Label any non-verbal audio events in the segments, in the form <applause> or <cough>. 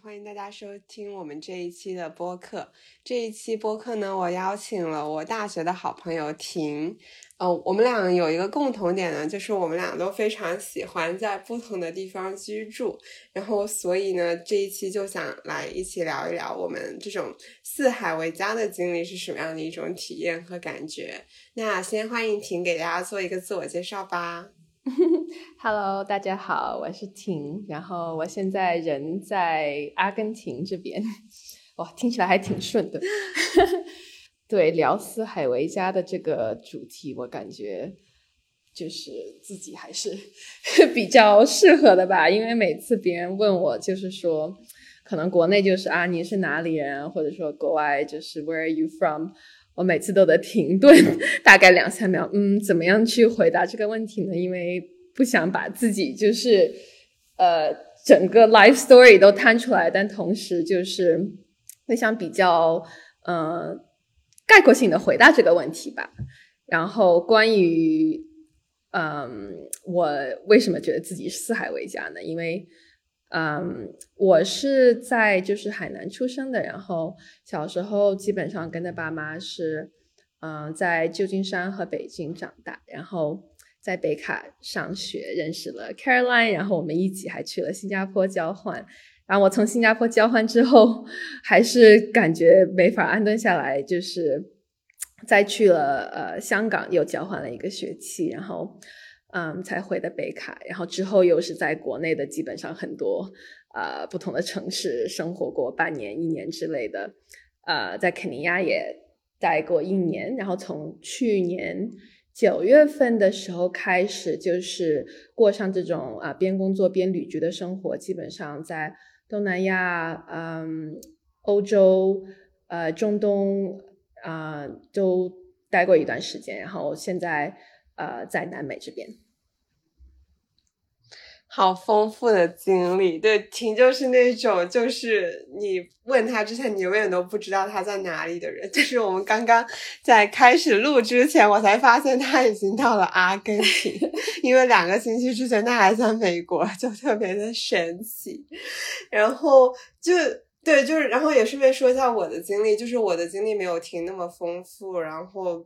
欢迎大家收听我们这一期的播客。这一期播客呢，我邀请了我大学的好朋友婷。呃，我们俩有一个共同点呢，就是我们俩都非常喜欢在不同的地方居住。然后，所以呢，这一期就想来一起聊一聊我们这种四海为家的经历是什么样的一种体验和感觉。那先欢迎婷给大家做一个自我介绍吧。<laughs> Hello，大家好，我是婷，然后我现在人在阿根廷这边，哇，听起来还挺顺的。<laughs> 对，聊四海为家的这个主题，我感觉就是自己还是 <laughs> 比较适合的吧，因为每次别人问我，就是说，可能国内就是啊，你是哪里人，或者说国外就是 Where are you from？我每次都得停顿 <laughs> 大概两三秒，嗯，怎么样去回答这个问题呢？因为不想把自己就是呃整个 life story 都摊出来，但同时就是我想比较呃概括性的回答这个问题吧。然后关于嗯我为什么觉得自己四海为家呢？因为嗯，我是在就是海南出生的，然后小时候基本上跟着爸妈是，嗯，在旧金山和北京长大，然后在北卡上学，认识了 Caroline，然后我们一起还去了新加坡交换，然后我从新加坡交换之后，还是感觉没法安顿下来，就是再去了呃香港又交换了一个学期，然后。嗯，才回的北卡，然后之后又是在国内的基本上很多呃不同的城市生活过半年、一年之类的，呃，在肯尼亚也待过一年，然后从去年九月份的时候开始，就是过上这种啊边工作边旅居的生活，基本上在东南亚、嗯欧洲、呃中东啊都待过一段时间，然后现在呃在南美这边。好丰富的经历，对，婷就是那种，就是你问他之前，你永远都不知道他在哪里的人。<laughs> 就是我们刚刚在开始录之前，我才发现他已经到了阿根廷，<laughs> 因为两个星期之前他还在美国，就特别的神奇。然后就对，就是然后也顺便说一下我的经历，就是我的经历没有婷那么丰富，然后。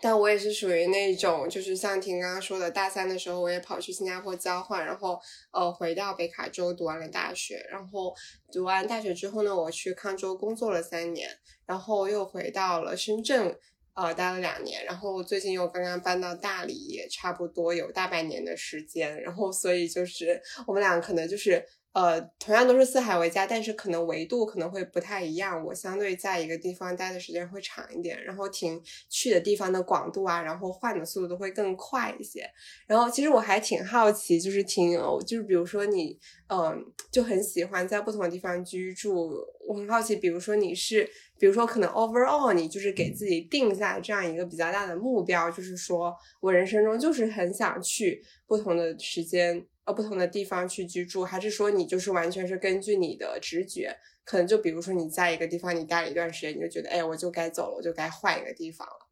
但我也是属于那种，就是像婷刚刚说的，大三的时候我也跑去新加坡交换，然后呃回到北卡州读完了大学，然后读完大学之后呢，我去康州工作了三年，然后又回到了深圳，呃待了两年，然后最近又刚刚搬到大理，也差不多有大半年的时间，然后所以就是我们俩可能就是。呃，同样都是四海为家，但是可能维度可能会不太一样。我相对在一个地方待的时间会长一点，然后停去的地方的广度啊，然后换的速度都会更快一些。然后其实我还挺好奇，就是听，就是比如说你，嗯，就很喜欢在不同的地方居住。我很好奇，比如说你是，比如说可能 overall 你就是给自己定下这样一个比较大的目标，就是说我人生中就是很想去不同的时间。呃，不同的地方去居住，还是说你就是完全是根据你的直觉？可能就比如说你在一个地方你待了一段时间，你就觉得，哎，我就该走了，我就该换一个地方了。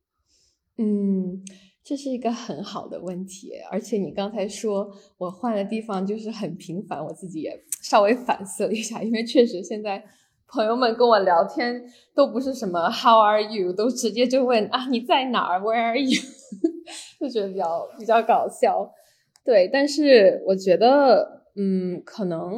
嗯，这是一个很好的问题，而且你刚才说我换的地方就是很频繁，我自己也稍微反思了一下，因为确实现在朋友们跟我聊天都不是什么 How are you，都直接就问啊你在哪儿，Where are you，<laughs> 就觉得比较比较搞笑。对，但是我觉得，嗯，可能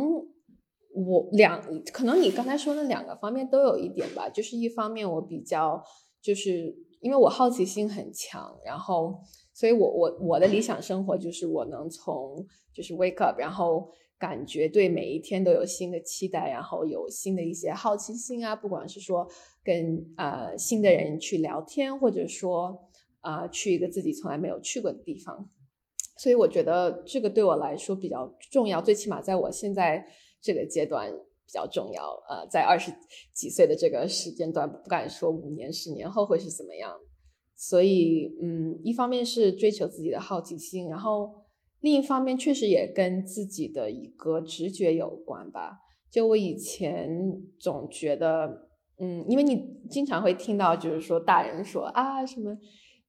我两，可能你刚才说的两个方面都有一点吧。就是一方面我比较，就是因为我好奇心很强，然后，所以我我我的理想生活就是我能从就是 wake up，然后感觉对每一天都有新的期待，然后有新的一些好奇心啊，不管是说跟呃新的人去聊天，或者说啊去一个自己从来没有去过的地方。所以我觉得这个对我来说比较重要，最起码在我现在这个阶段比较重要。呃，在二十几岁的这个时间段，不敢说五年、十年后会是怎么样。所以，嗯，一方面是追求自己的好奇心，然后另一方面确实也跟自己的一个直觉有关吧。就我以前总觉得，嗯，因为你经常会听到，就是说大人说啊什么。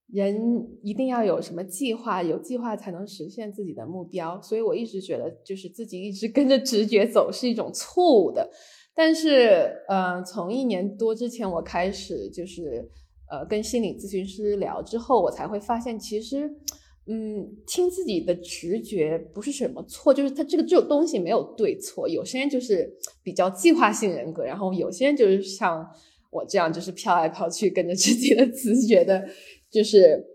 人一定要有什么计划，有计划才能实现自己的目标。所以我一直觉得，就是自己一直跟着直觉走是一种错误的。但是，呃，从一年多之前我开始，就是呃跟心理咨询师聊之后，我才会发现，其实，嗯，听自己的直觉不是什么错，就是他这个这种东西没有对错。有些人就是比较计划性人格，然后有些人就是像我这样，就是飘来飘去，跟着自己的直觉的。就是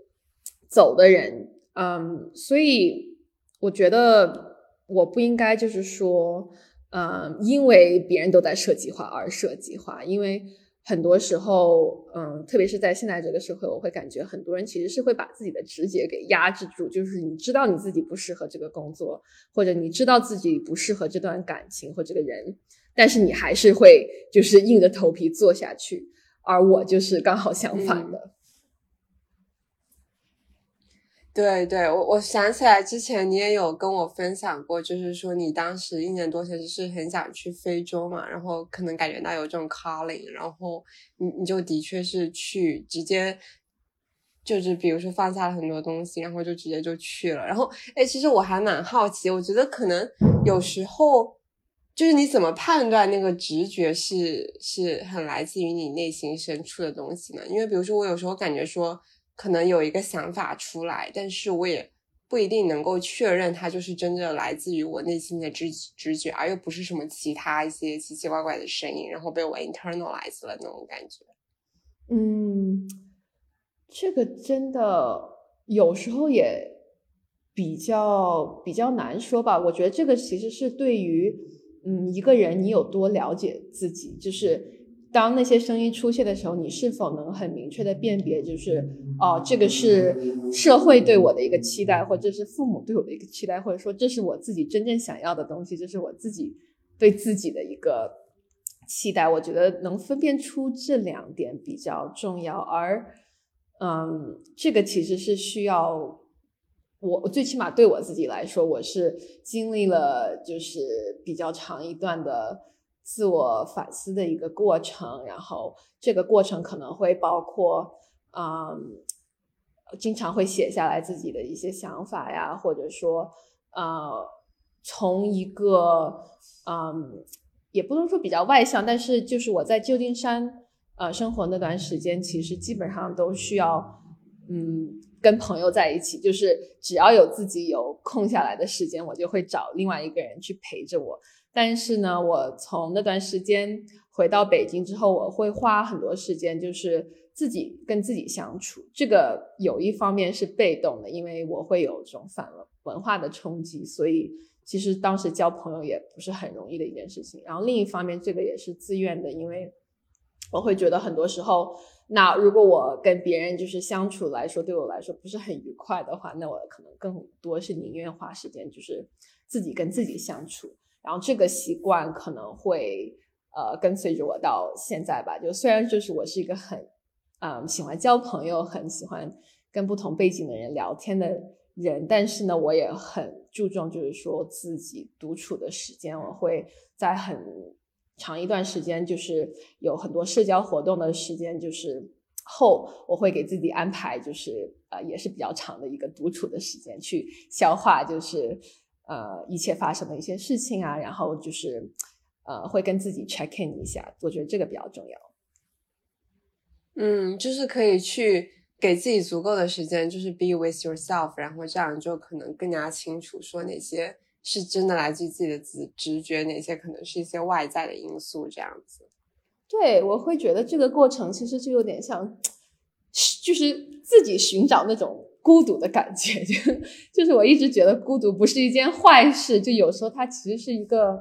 走的人，嗯，所以我觉得我不应该就是说，嗯，因为别人都在设计划而设计划，因为很多时候，嗯，特别是在现在这个社会，我会感觉很多人其实是会把自己的直觉给压制住，就是你知道你自己不适合这个工作，或者你知道自己不适合这段感情或这个人，但是你还是会就是硬着头皮做下去，而我就是刚好相反的。对对，我我想起来之前你也有跟我分享过，就是说你当时一年多前是很想去非洲嘛，然后可能感觉到有这种 calling，然后你你就的确是去直接就是比如说放下了很多东西，然后就直接就去了。然后哎，其实我还蛮好奇，我觉得可能有时候就是你怎么判断那个直觉是是很来自于你内心深处的东西呢？因为比如说我有时候感觉说。可能有一个想法出来，但是我也不一定能够确认它就是真正来自于我内心的直直觉，而又不是什么其他一些奇奇怪怪的声音，然后被我 internalize 了那种感觉。嗯，这个真的有时候也比较比较难说吧。我觉得这个其实是对于嗯一个人你有多了解自己，就是。当那些声音出现的时候，你是否能很明确的辨别，就是哦，这个是社会对我的一个期待，或者是父母对我的一个期待，或者说这是我自己真正想要的东西，这是我自己对自己的一个期待。我觉得能分辨出这两点比较重要，而嗯，这个其实是需要我最起码对我自己来说，我是经历了就是比较长一段的。自我反思的一个过程，然后这个过程可能会包括，嗯，经常会写下来自己的一些想法呀，或者说，呃，从一个，嗯，也不能说比较外向，但是就是我在旧金山，呃，生活那段时间，其实基本上都需要，嗯，跟朋友在一起，就是只要有自己有空下来的时间，我就会找另外一个人去陪着我。但是呢，我从那段时间回到北京之后，我会花很多时间，就是自己跟自己相处。这个有一方面是被动的，因为我会有这种反文化的冲击，所以其实当时交朋友也不是很容易的一件事情。然后另一方面，这个也是自愿的，因为我会觉得很多时候，那如果我跟别人就是相处来说，对我来说不是很愉快的话，那我可能更多是宁愿花时间就是自己跟自己相处。然后这个习惯可能会呃跟随着我到现在吧。就虽然就是我是一个很嗯喜欢交朋友、很喜欢跟不同背景的人聊天的人，但是呢，我也很注重就是说自己独处的时间。我会在很长一段时间，就是有很多社交活动的时间，就是后我会给自己安排，就是呃也是比较长的一个独处的时间去消化，就是。呃，一切发生的一些事情啊，然后就是，呃，会跟自己 check in 一下，我觉得这个比较重要。嗯，就是可以去给自己足够的时间，就是 be with yourself，然后这样就可能更加清楚说哪些是真的来自于自己的直直觉，哪些可能是一些外在的因素，这样子。对，我会觉得这个过程其实就有点像，<tsk> 就是自己寻找那种。孤独的感觉，<laughs> 就就是我一直觉得孤独不是一件坏事，就有时候它其实是一个，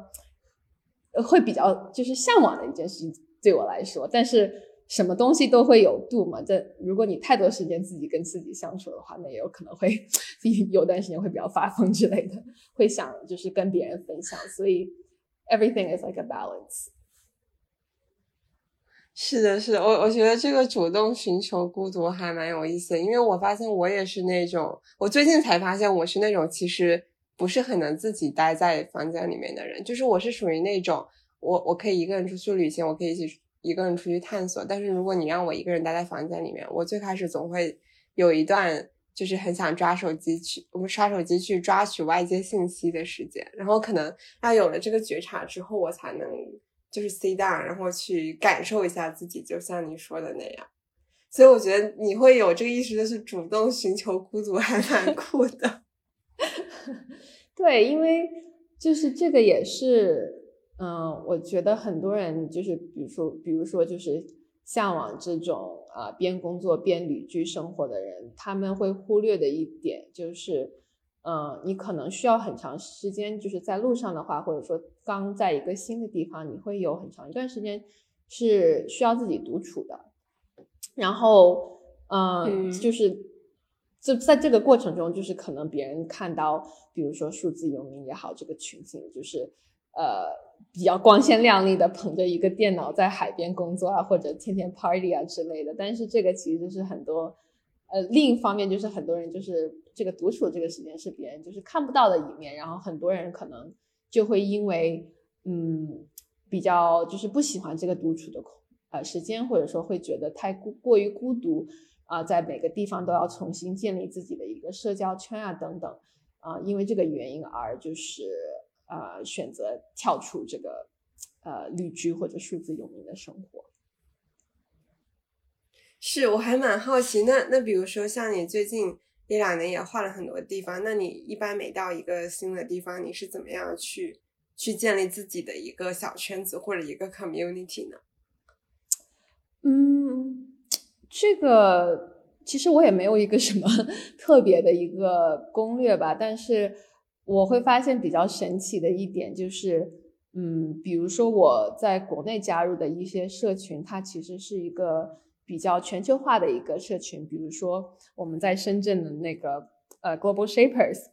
会比较就是向往的一件事情，对我来说。但是什么东西都会有度嘛，这如果你太多时间自己跟自己相处的话，那也有可能会 <laughs> 有段时间会比较发疯之类的，会想就是跟别人分享。所以 everything is like a balance。是的，是的，我我觉得这个主动寻求孤独还蛮有意思的，因为我发现我也是那种，我最近才发现我是那种其实不是很能自己待在房间里面的人，就是我是属于那种，我我可以一个人出去旅行，我可以一起一个人出去探索，但是如果你让我一个人待在房间里面，我最开始总会有一段就是很想抓手机去，我们刷手机去抓取外界信息的时间，然后可能要有了这个觉察之后，我才能就是 sit down，然后去感受一下自己，就像你说的那样。所以我觉得你会有这个意识，就是主动寻求孤独，还蛮酷的。<laughs> 对，因为就是这个也是，嗯，我觉得很多人就是，比如说，比如说，就是向往这种啊边工作边旅居生活的人，他们会忽略的一点就是，嗯，你可能需要很长时间，就是在路上的话，或者说刚在一个新的地方，你会有很长一段时间是需要自己独处的。然后，嗯，就是就在这个过程中，就是可能别人看到，比如说数字游民也好，这个群体就是呃比较光鲜亮丽的，捧着一个电脑在海边工作啊，或者天天 party 啊之类的。但是这个其实是很多，呃，另一方面就是很多人就是这个独处这个时间是别人就是看不到的一面，然后很多人可能就会因为嗯比较就是不喜欢这个独处的空。呃，时间或者说会觉得太过过于孤独啊，在每个地方都要重新建立自己的一个社交圈啊，等等啊，因为这个原因而就是呃选择跳出这个呃旅居或者数字游民的生活。是，我还蛮好奇，那那比如说像你最近一两年也换了很多地方，那你一般每到一个新的地方，你是怎么样去去建立自己的一个小圈子或者一个 community 呢？嗯，这个其实我也没有一个什么 <laughs> 特别的一个攻略吧，但是我会发现比较神奇的一点就是，嗯，比如说我在国内加入的一些社群，它其实是一个比较全球化的一个社群，比如说我们在深圳的那个呃 Global Shapers，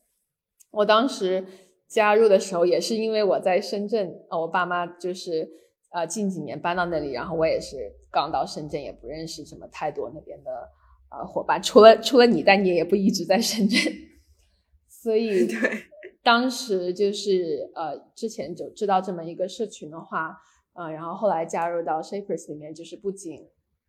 我当时加入的时候也是因为我在深圳，呃，我爸妈就是。呃，近几年搬到那里，然后我也是刚到深圳，也不认识什么太多那边的呃伙伴，除了除了你，但你也不一直在深圳，<laughs> 所以对，当时就是呃之前就知道这么一个社群的话，呃，然后后来加入到 Shapers 里面，就是不仅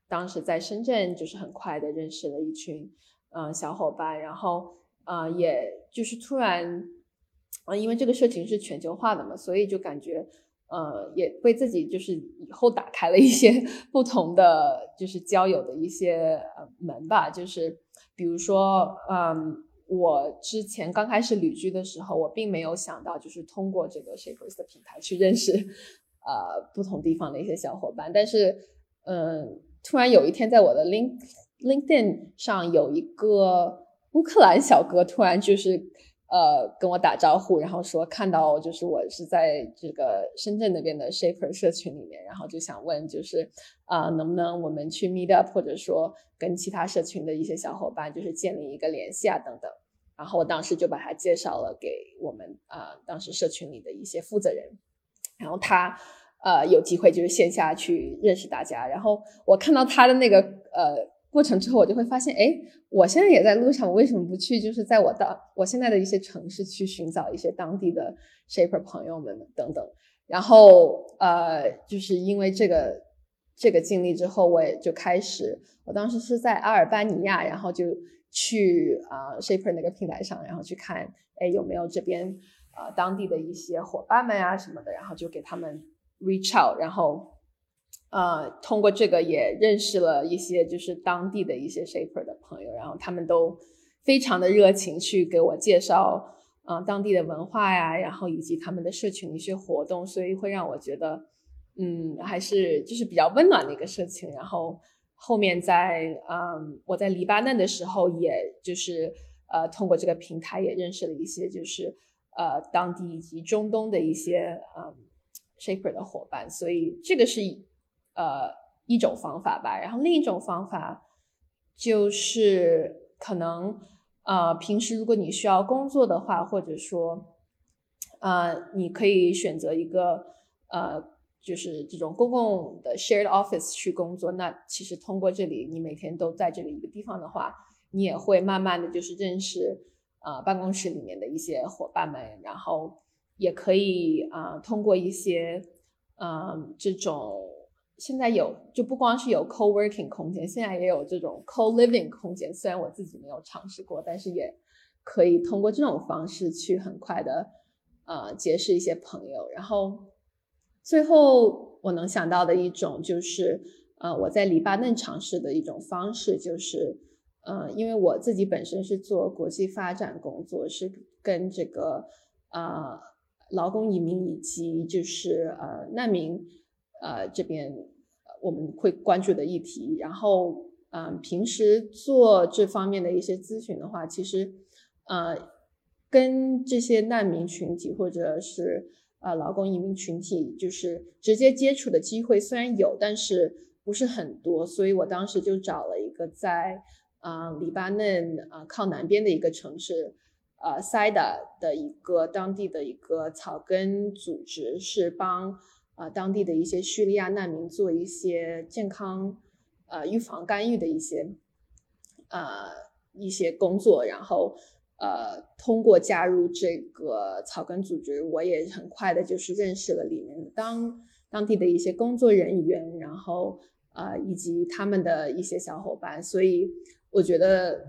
当时在深圳，就是很快的认识了一群嗯小伙伴，然后呃也就是突然，呃因为这个社群是全球化的嘛，所以就感觉。呃，也为自己就是以后打开了一些 <laughs> 不同的就是交友的一些呃门吧，就是比如说，嗯，我之前刚开始旅居的时候，我并没有想到就是通过这个 Shapers 的平台去认识呃不同地方的一些小伙伴，但是嗯，突然有一天在我的 Link LinkedIn 上有一个乌克兰小哥，突然就是。呃，跟我打招呼，然后说看到就是我是在这个深圳那边的 Shaper 社群里面，然后就想问，就是啊，能不能我们去 Meet Up，或者说跟其他社群的一些小伙伴就是建立一个联系啊，等等。然后我当时就把他介绍了给我们啊，当时社群里的一些负责人，然后他呃有机会就是线下去认识大家，然后我看到他的那个呃。过程之后，我就会发现，哎，我现在也在路上，我为什么不去？就是在我的我现在的一些城市去寻找一些当地的 shaper 朋友们等等。然后，呃，就是因为这个这个经历之后，我也就开始，我当时是在阿尔巴尼亚，然后就去啊 shaper 那个平台上，然后去看，哎，有没有这边啊当地的一些伙伴们啊什么的，然后就给他们 reach out，然后。呃，通过这个也认识了一些就是当地的一些 shaper 的朋友，然后他们都非常的热情去给我介绍，呃，当地的文化呀，然后以及他们的社群的一些活动，所以会让我觉得，嗯，还是就是比较温暖的一个事情。然后后面在，嗯，我在黎巴嫩的时候，也就是呃，通过这个平台也认识了一些就是呃，当地以及中东的一些嗯 shaper 的伙伴，所以这个是。呃，一种方法吧，然后另一种方法就是可能呃，平时如果你需要工作的话，或者说呃，你可以选择一个呃，就是这种公共的 shared office 去工作。那其实通过这里，你每天都在这里一个地方的话，你也会慢慢的就是认识呃办公室里面的一些伙伴们，然后也可以啊，通过一些嗯这种。现在有就不光是有 co-working 空间，现在也有这种 co-living 空间。虽然我自己没有尝试过，但是也可以通过这种方式去很快的呃结识一些朋友。然后最后我能想到的一种就是呃我在黎巴嫩尝试的一种方式，就是呃因为我自己本身是做国际发展工作，是跟这个呃劳工移民以及就是呃难民。呃，这边我们会关注的议题，然后，嗯，平时做这方面的一些咨询的话，其实，呃，跟这些难民群体或者是呃劳工移民群体，就是直接接触的机会虽然有，但是不是很多，所以我当时就找了一个在啊黎巴嫩啊靠南边的一个城市，呃塞达的一个当地的一个草根组织，是帮。啊，当地的一些叙利亚难民做一些健康，呃，预防干预的一些，呃，一些工作，然后，呃，通过加入这个草根组织，我也很快的就是认识了里面当当地的一些工作人员，然后，呃，以及他们的一些小伙伴，所以我觉得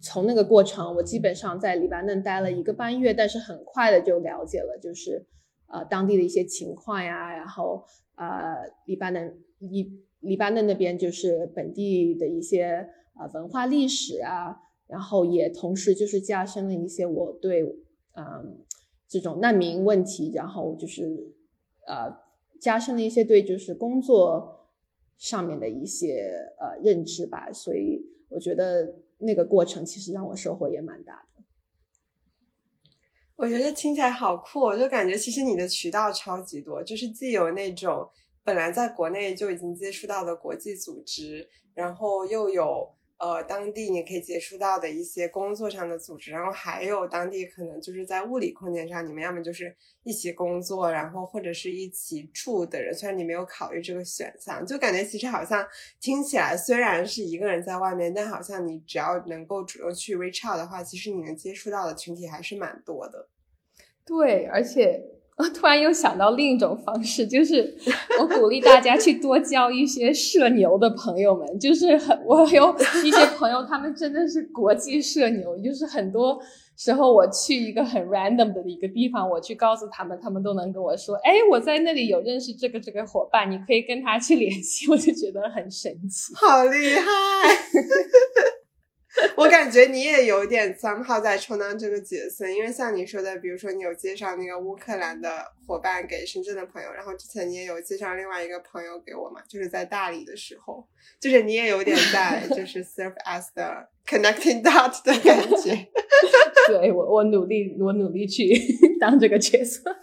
从那个过程，我基本上在黎巴嫩待了一个半月，但是很快的就了解了，就是。呃，当地的一些情况呀，然后呃，黎巴嫩黎黎巴嫩那边就是本地的一些呃文化历史啊，然后也同时就是加深了一些我对嗯这种难民问题，然后就是呃加深了一些对就是工作上面的一些呃认知吧，所以我觉得那个过程其实让我收获也蛮大的。我觉得听起来好酷，我就感觉其实你的渠道超级多，就是既有那种本来在国内就已经接触到的国际组织，然后又有呃当地你可以接触到的一些工作上的组织，然后还有当地可能就是在物理空间上，你们要么就是一起工作，然后或者是一起住的人，虽然你没有考虑这个选项，就感觉其实好像听起来虽然是一个人在外面，但好像你只要能够主动去 reach out 的话，其实你能接触到的群体还是蛮多的。对，而且我突然又想到另一种方式，就是我鼓励大家去多交一些社牛的朋友们。就是很，我有一些朋友，他们真的是国际社牛，就是很多时候我去一个很 random 的一个地方，我去告诉他们，他们都能跟我说：“哎，我在那里有认识这个这个伙伴，你可以跟他去联系。”我就觉得很神奇，好厉害。<laughs> <laughs> 我感觉你也有点三号在充当这个角色，因为像你说的，比如说你有介绍那个乌克兰的伙伴给深圳的朋友，然后之前你也有介绍另外一个朋友给我嘛，就是在大理的时候，就是你也有点在就是 serve as the connecting dot 的感觉。<laughs> 对我，我努力，我努力去 <laughs> 当这个角色。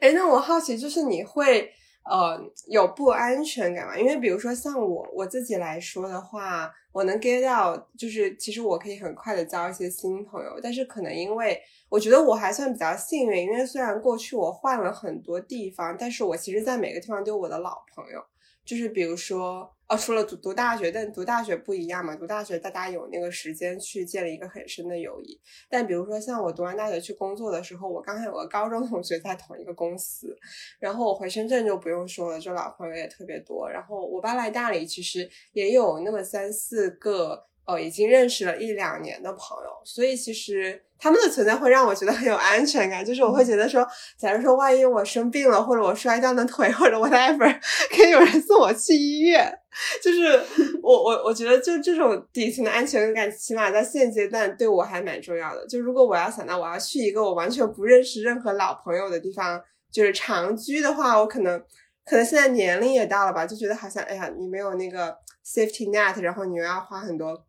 哎，那我好奇，就是你会。呃，有不安全感嘛？因为比如说像我我自己来说的话，我能 get 到，就是其实我可以很快的交一些新朋友，但是可能因为我觉得我还算比较幸运，因为虽然过去我换了很多地方，但是我其实在每个地方都有我的老朋友，就是比如说。除了读读大学，但读大学不一样嘛。读大学大家有那个时间去建立一个很深的友谊。但比如说像我读完大学去工作的时候，我刚才有个高中同学在同一个公司，然后我回深圳就不用说了，就老朋友也特别多。然后我搬来大理，其实也有那么三四个。哦，已经认识了一两年的朋友，所以其实他们的存在会让我觉得很有安全感。就是我会觉得说，假如说万一我生病了，或者我摔断了腿，或者 whatever，<laughs> 可以有人送我去医院。就是 <laughs> 我我我觉得就这种底层的安全感，起码在现阶段对我还蛮重要的。就如果我要想到我要去一个我完全不认识任何老朋友的地方，就是长居的话，我可能可能现在年龄也到了吧，就觉得好像哎呀，你没有那个 safety net，然后你又要花很多。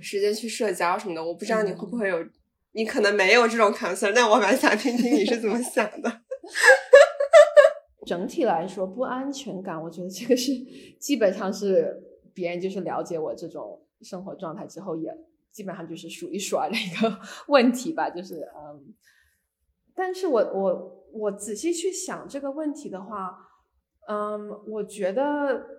时间去社交什么的，我不知道你会不会有，你可能没有这种 concern，但我蛮想听听你是怎么 <laughs> 想的。<laughs> 整体来说，不安全感，我觉得这个是基本上是别人就是了解我这种生活状态之后，也基本上就是数一数二的一个 <laughs> 问题吧。就是嗯，但是我我我仔细去想这个问题的话，嗯，我觉得。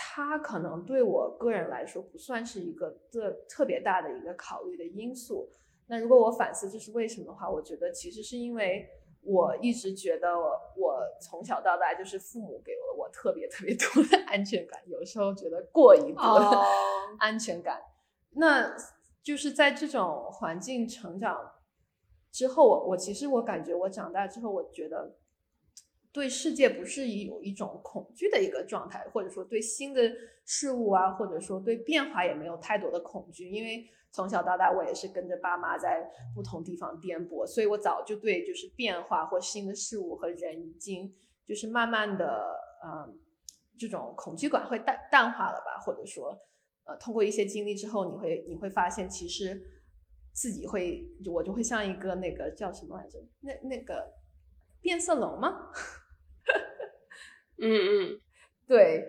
它可能对我个人来说不算是一个特特别大的一个考虑的因素。那如果我反思这是为什么的话，我觉得其实是因为，我一直觉得我从小到大就是父母给了我特别特别多的安全感，有时候觉得过于多的安全感。那就是在这种环境成长之后，我我其实我感觉我长大之后，我觉得对世界不是有一种恐惧的一个状态，或者说对新的事物啊，或者说对变化也没有太多的恐惧，因为。从小到大，我也是跟着爸妈在不同地方颠簸，所以我早就对就是变化或新的事物和人已经就是慢慢的，嗯，这种恐惧感会淡淡化了吧？或者说，呃，通过一些经历之后，你会你会发现，其实自己会，我就会像一个那个叫什么来着？那那个变色龙吗？嗯嗯，<laughs> 对，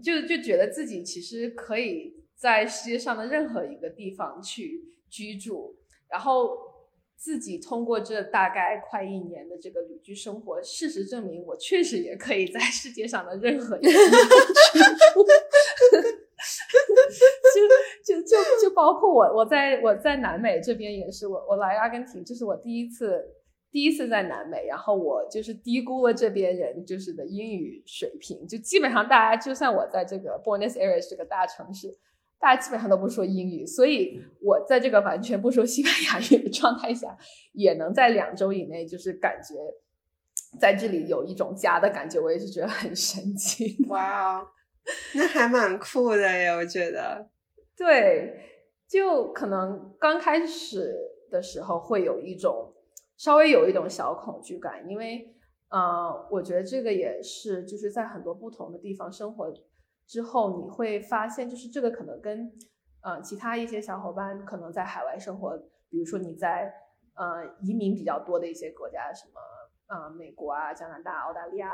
就就觉得自己其实可以。在世界上的任何一个地方去居住，然后自己通过这大概快一年的这个旅居生活，事实证明我确实也可以在世界上的任何一个地方居住。<laughs> 就就就就包括我，我在我在南美这边也是，我我来阿根廷，这是我第一次第一次在南美，然后我就是低估了这边人就是的英语水平，就基本上大家就算我在这个 Buenos Aires 这个大城市。大家基本上都不说英语，所以我在这个完全不说西班牙语的状态下，也能在两周以内，就是感觉在这里有一种家的感觉。我也是觉得很神奇。哇哦，那还蛮酷的耶，我觉得。对，就可能刚开始的时候会有一种稍微有一种小恐惧感，因为，呃，我觉得这个也是就是在很多不同的地方生活。之后你会发现，就是这个可能跟，呃，其他一些小伙伴可能在海外生活，比如说你在呃移民比较多的一些国家，什么呃美国啊、加拿大、澳大利亚、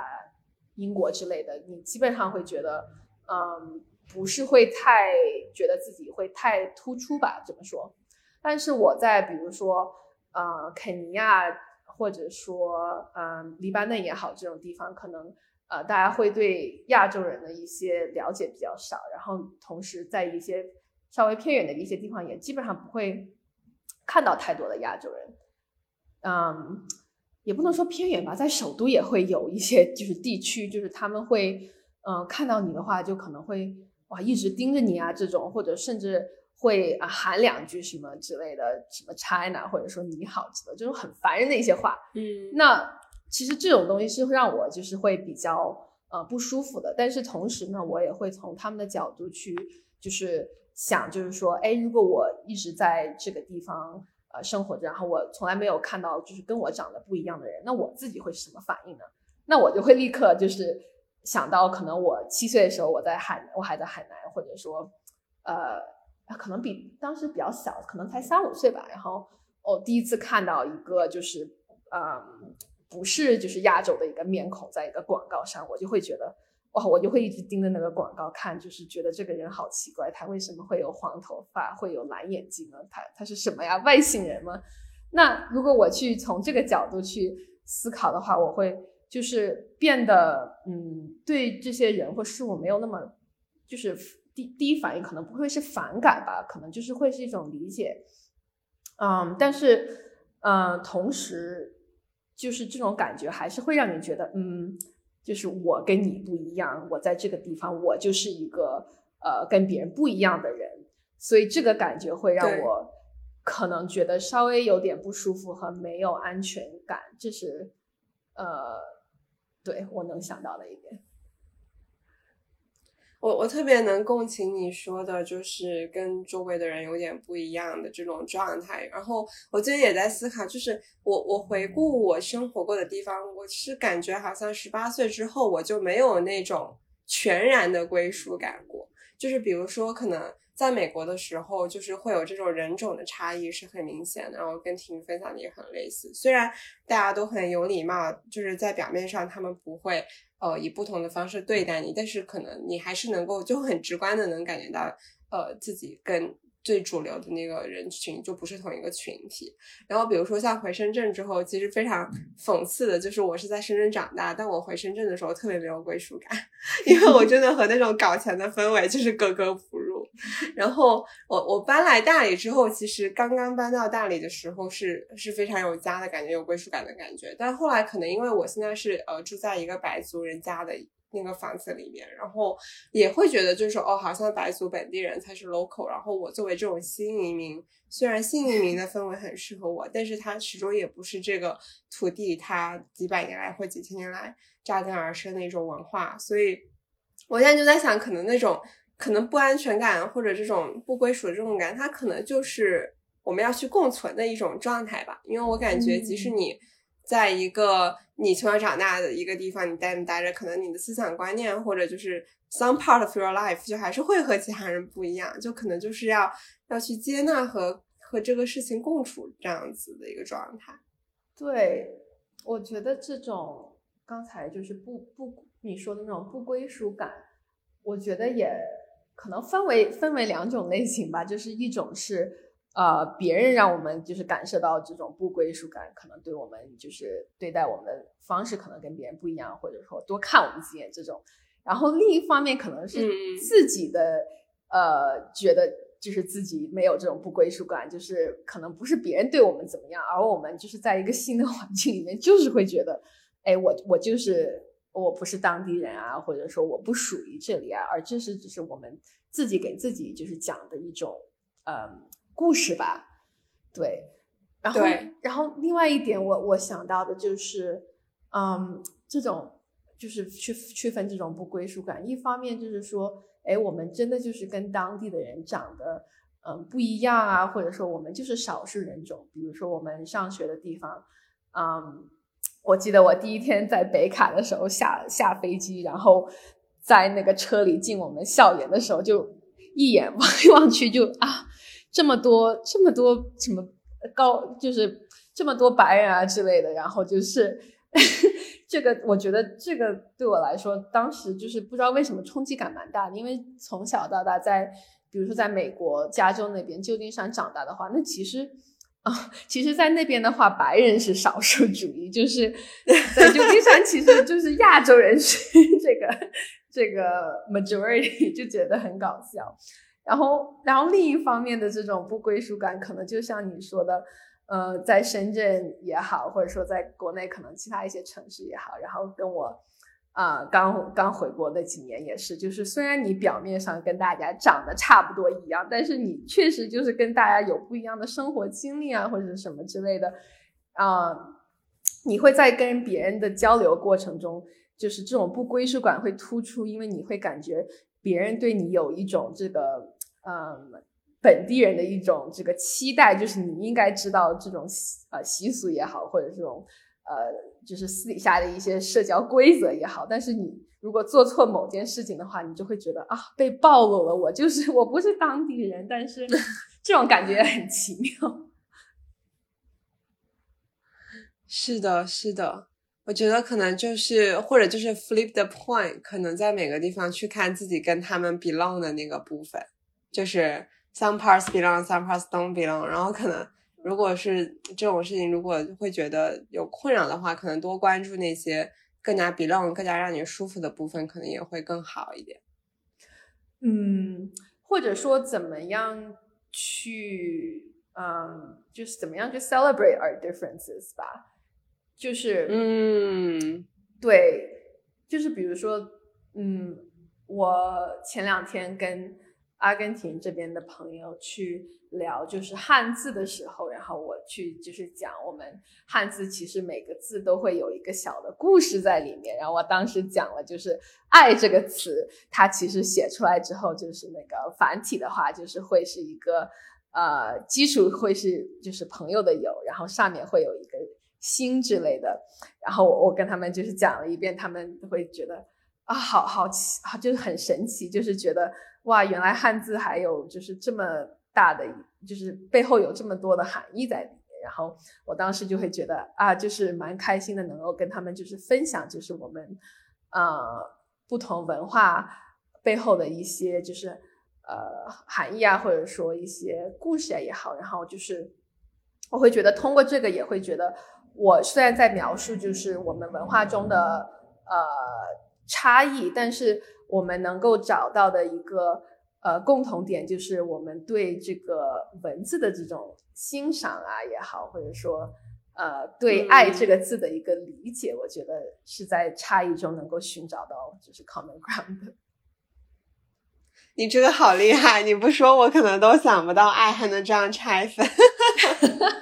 英国之类的，你基本上会觉得，嗯，不是会太觉得自己会太突出吧？怎么说？但是我在比如说呃肯尼亚或者说嗯黎巴嫩也好这种地方，可能。呃，大家会对亚洲人的一些了解比较少，然后同时在一些稍微偏远的一些地方，也基本上不会看到太多的亚洲人。嗯，也不能说偏远吧，在首都也会有一些，就是地区，就是他们会，嗯，看到你的话，就可能会哇一直盯着你啊，这种，或者甚至会啊喊两句什么之类的，什么 China，或者说你好之类，这种很烦人的一些话。嗯，那。其实这种东西是让我就是会比较呃不舒服的，但是同时呢，我也会从他们的角度去就是想，就是说，哎，如果我一直在这个地方呃生活着，然后我从来没有看到就是跟我长得不一样的人，那我自己会是什么反应呢？那我就会立刻就是想到，可能我七岁的时候我在海，我还在海南，或者说呃可能比当时比较小，可能才三五岁吧，然后我第一次看到一个就是嗯。不是，就是亚洲的一个面孔，在一个广告上，我就会觉得，哇，我就会一直盯着那个广告看，就是觉得这个人好奇怪，他为什么会有黄头发，会有蓝眼睛呢？他他是什么呀？外星人吗？那如果我去从这个角度去思考的话，我会就是变得，嗯，对这些人或事物没有那么，就是第第一反应可能不会是反感吧，可能就是会是一种理解，嗯，但是，嗯，同时。就是这种感觉，还是会让你觉得，嗯，就是我跟你不一样，我在这个地方，我就是一个呃跟别人不一样的人，所以这个感觉会让我可能觉得稍微有点不舒服和没有安全感，这是呃，对我能想到的一点。我我特别能共情你说的，就是跟周围的人有点不一样的这种状态。然后我最近也在思考，就是我我回顾我生活过的地方，我是感觉好像十八岁之后我就没有那种全然的归属感过。就是比如说，可能在美国的时候，就是会有这种人种的差异是很明显的。然后跟婷分享的也很类似，虽然大家都很有礼貌，就是在表面上他们不会。呃，以不同的方式对待你，但是可能你还是能够就很直观的能感觉到，呃，自己跟最主流的那个人群就不是同一个群体。然后比如说像回深圳之后，其实非常讽刺的就是，我是在深圳长大，但我回深圳的时候特别没有归属感，<laughs> 因为我真的和那种搞钱的氛围就是格格不入。然后我我搬来大理之后，其实刚刚搬到大理的时候是是非常有家的感觉，有归属感的感觉。但后来可能因为我现在是呃住在一个白族人家的那个房子里面，然后也会觉得就是说哦，好像白族本地人才是 local。然后我作为这种新移民，虽然新移民的氛围很适合我，但是它始终也不是这个土地它几百年来或几千年来扎根而生的一种文化，所以我现在就在想，可能那种。可能不安全感或者这种不归属的这种感，它可能就是我们要去共存的一种状态吧。因为我感觉，即使你在一个你从小长大的一个地方，你待着待着，可能你的思想观念或者就是 some part of your life 就还是会和其他人不一样，就可能就是要要去接纳和和这个事情共处这样子的一个状态。对，我觉得这种刚才就是不不你说的那种不归属感，我觉得也。可能分为分为两种类型吧，就是一种是呃别人让我们就是感受到这种不归属感，可能对我们就是对待我们的方式可能跟别人不一样，或者说多看我们几眼这种。然后另一方面可能是自己的呃觉得就是自己没有这种不归属感，就是可能不是别人对我们怎么样，而我们就是在一个新的 <laughs> 环境里面，就是会觉得，哎，我我就是。我不是当地人啊，或者说我不属于这里啊，而这是只是我们自己给自己就是讲的一种嗯故事吧，对，然后然后另外一点我我想到的就是嗯这种就是区区分这种不归属感，一方面就是说哎我们真的就是跟当地的人长得嗯不一样啊，或者说我们就是少数人种，比如说我们上学的地方，嗯。我记得我第一天在北卡的时候下下飞机，然后在那个车里进我们校园的时候，就一眼 <laughs> 望望去就啊，这么多这么多什么高，就是这么多白人啊之类的，然后就是 <laughs> 这个，我觉得这个对我来说，当时就是不知道为什么冲击感蛮大的，因为从小到大在，比如说在美国加州那边旧金山长大的话，那其实。啊，其实，在那边的话，白人是少数主义，就是在旧金山，其实就是亚洲人是 <laughs> 这个这个 majority，就觉得很搞笑。然后，然后另一方面的这种不归属感，可能就像你说的，呃，在深圳也好，或者说在国内可能其他一些城市也好，然后跟我。啊，刚刚回国那几年也是，就是虽然你表面上跟大家长得差不多一样，但是你确实就是跟大家有不一样的生活经历啊，或者什么之类的，啊，你会在跟别人的交流过程中，就是这种不归属感会突出，因为你会感觉别人对你有一种这个，嗯，本地人的一种这个期待，就是你应该知道这种呃习俗也好，或者这种。呃，就是私底下的一些社交规则也好，但是你如果做错某件事情的话，你就会觉得啊，被暴露了。我就是我不是当地人，但是 <laughs> 这种感觉很奇妙。是的，是的，我觉得可能就是或者就是 flip the point，可能在每个地方去看自己跟他们 belong 的那个部分，就是 some parts belong，some parts don't belong，然后可能。如果是这种事情，如果会觉得有困扰的话，可能多关注那些更加 belong、更加让你舒服的部分，可能也会更好一点。嗯，或者说怎么样去，嗯，就是怎么样去 celebrate our differences 吧。就是，嗯，对，就是比如说，嗯，我前两天跟阿根廷这边的朋友去。聊就是汉字的时候，然后我去就是讲我们汉字其实每个字都会有一个小的故事在里面。然后我当时讲了，就是“爱”这个词，它其实写出来之后，就是那个繁体的话，就是会是一个呃基础会是就是朋友的友，然后上面会有一个心之类的。然后我我跟他们就是讲了一遍，他们会觉得啊，好好奇，就是很神奇，就是觉得哇，原来汉字还有就是这么。大的就是背后有这么多的含义在里面，然后我当时就会觉得啊，就是蛮开心的，能够跟他们就是分享，就是我们呃不同文化背后的一些就是呃含义啊，或者说一些故事啊也好，然后就是我会觉得通过这个也会觉得，我虽然在描述就是我们文化中的呃差异，但是我们能够找到的一个。呃共同点，就是我们对这个文字的这种欣赏啊也好，或者说呃对“爱”这个字的一个理解，我觉得是在差异中能够寻找到就是 common ground 的。你这个好厉害！你不说我可能都想不到爱还能这样拆分。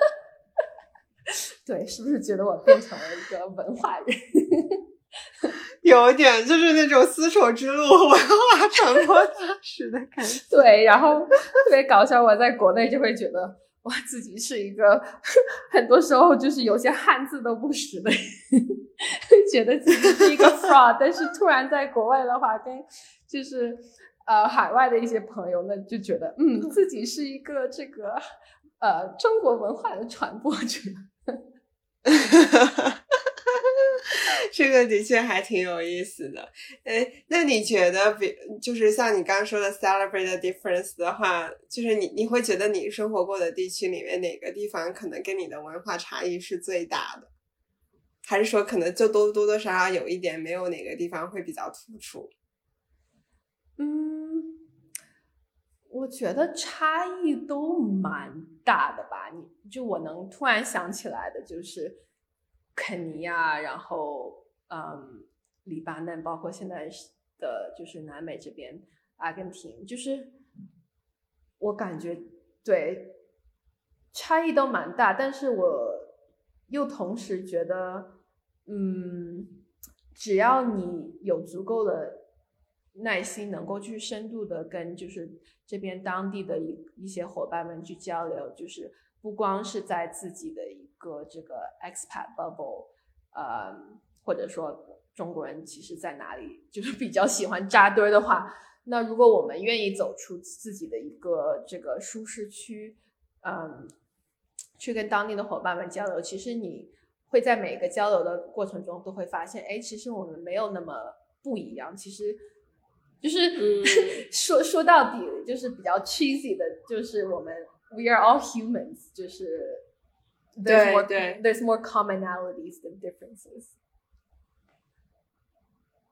<laughs> 对，是不是觉得我变成了一个文化人？<laughs> 有点，就是那种丝绸之路文化传播大使的感觉。<laughs> 对，然后特别搞笑，我在国内就会觉得我自己是一个很多时候就是有些汉字都不识的人，觉得自己是一个 fraud。但是突然在国外的话，跟就是呃海外的一些朋友，呢就觉得嗯，自己是一个这个呃中国文化的传播者。<laughs> 这个的确还挺有意思的。哎，那你觉得，比就是像你刚说的 celebrate the difference 的话，就是你你会觉得你生活过的地区里面哪个地方可能跟你的文化差异是最大的？还是说可能就多多多少少有一点，没有哪个地方会比较突出？嗯，我觉得差异都蛮大的吧。你就我能突然想起来的就是。肯尼亚，然后嗯，黎巴嫩，包括现在的就是南美这边，阿根廷，就是我感觉对差异都蛮大，但是我又同时觉得，嗯，只要你有足够的耐心，能够去深度的跟就是这边当地的一一些伙伴们去交流，就是不光是在自己的一。个这个 expat bubble，呃，或者说中国人其实在哪里就是比较喜欢扎堆的话，那如果我们愿意走出自己的一个这个舒适区，嗯，去跟当地的伙伴们交流，其实你会在每个交流的过程中都会发现，哎，其实我们没有那么不一样。其实就是 <laughs> 说说到底就是比较 cheesy 的，就是我们 we are all humans，就是。对对，there's more commonalities than differences。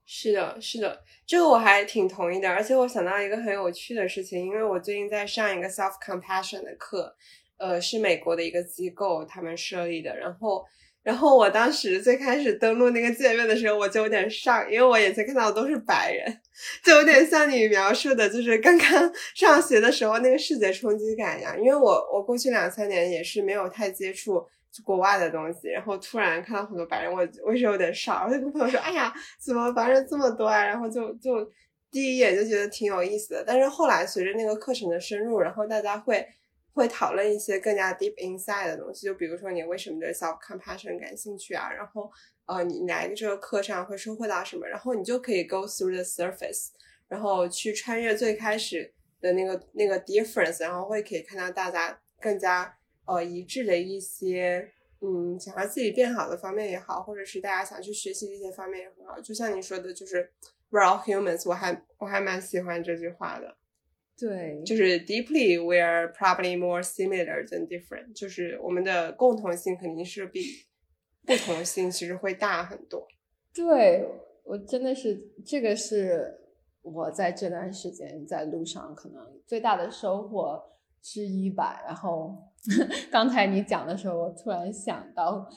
是的，是的，这个我还挺同意的。而且我想到一个很有趣的事情，因为我最近在上一个 self compassion 的课，呃，是美国的一个机构他们设立的，然后。然后我当时最开始登录那个界面的时候，我就有点上，因为我眼前看到的都是白人，就有点像你描述的，就是刚刚 <laughs> 上学的时候那个视觉冲击感一样。因为我我过去两三年也是没有太接触国外的东西，然后突然看到很多白人，我我是有点少。我就跟朋友说：“哎呀，怎么白人这么多啊？”然后就就第一眼就觉得挺有意思的。但是后来随着那个课程的深入，然后大家会。会讨论一些更加 deep inside 的东西，就比如说你为什么对 self compassion 感兴趣啊？然后呃，你来这个课上会收获到什么？然后你就可以 go through the surface，然后去穿越最开始的那个那个 difference，然后会可以看到大家更加呃一致的一些嗯想要自己变好的方面也好，或者是大家想去学习的一些方面也很好。就像你说的，就是 we're all humans，我还我还蛮喜欢这句话的。对，就是 deeply we are probably more similar than different，就是我们的共同性肯定是比不同性其实会大很多。对我真的是这个是我在这段时间在路上可能最大的收获之一吧，然后。<laughs> 刚才你讲的时候，我突然想到，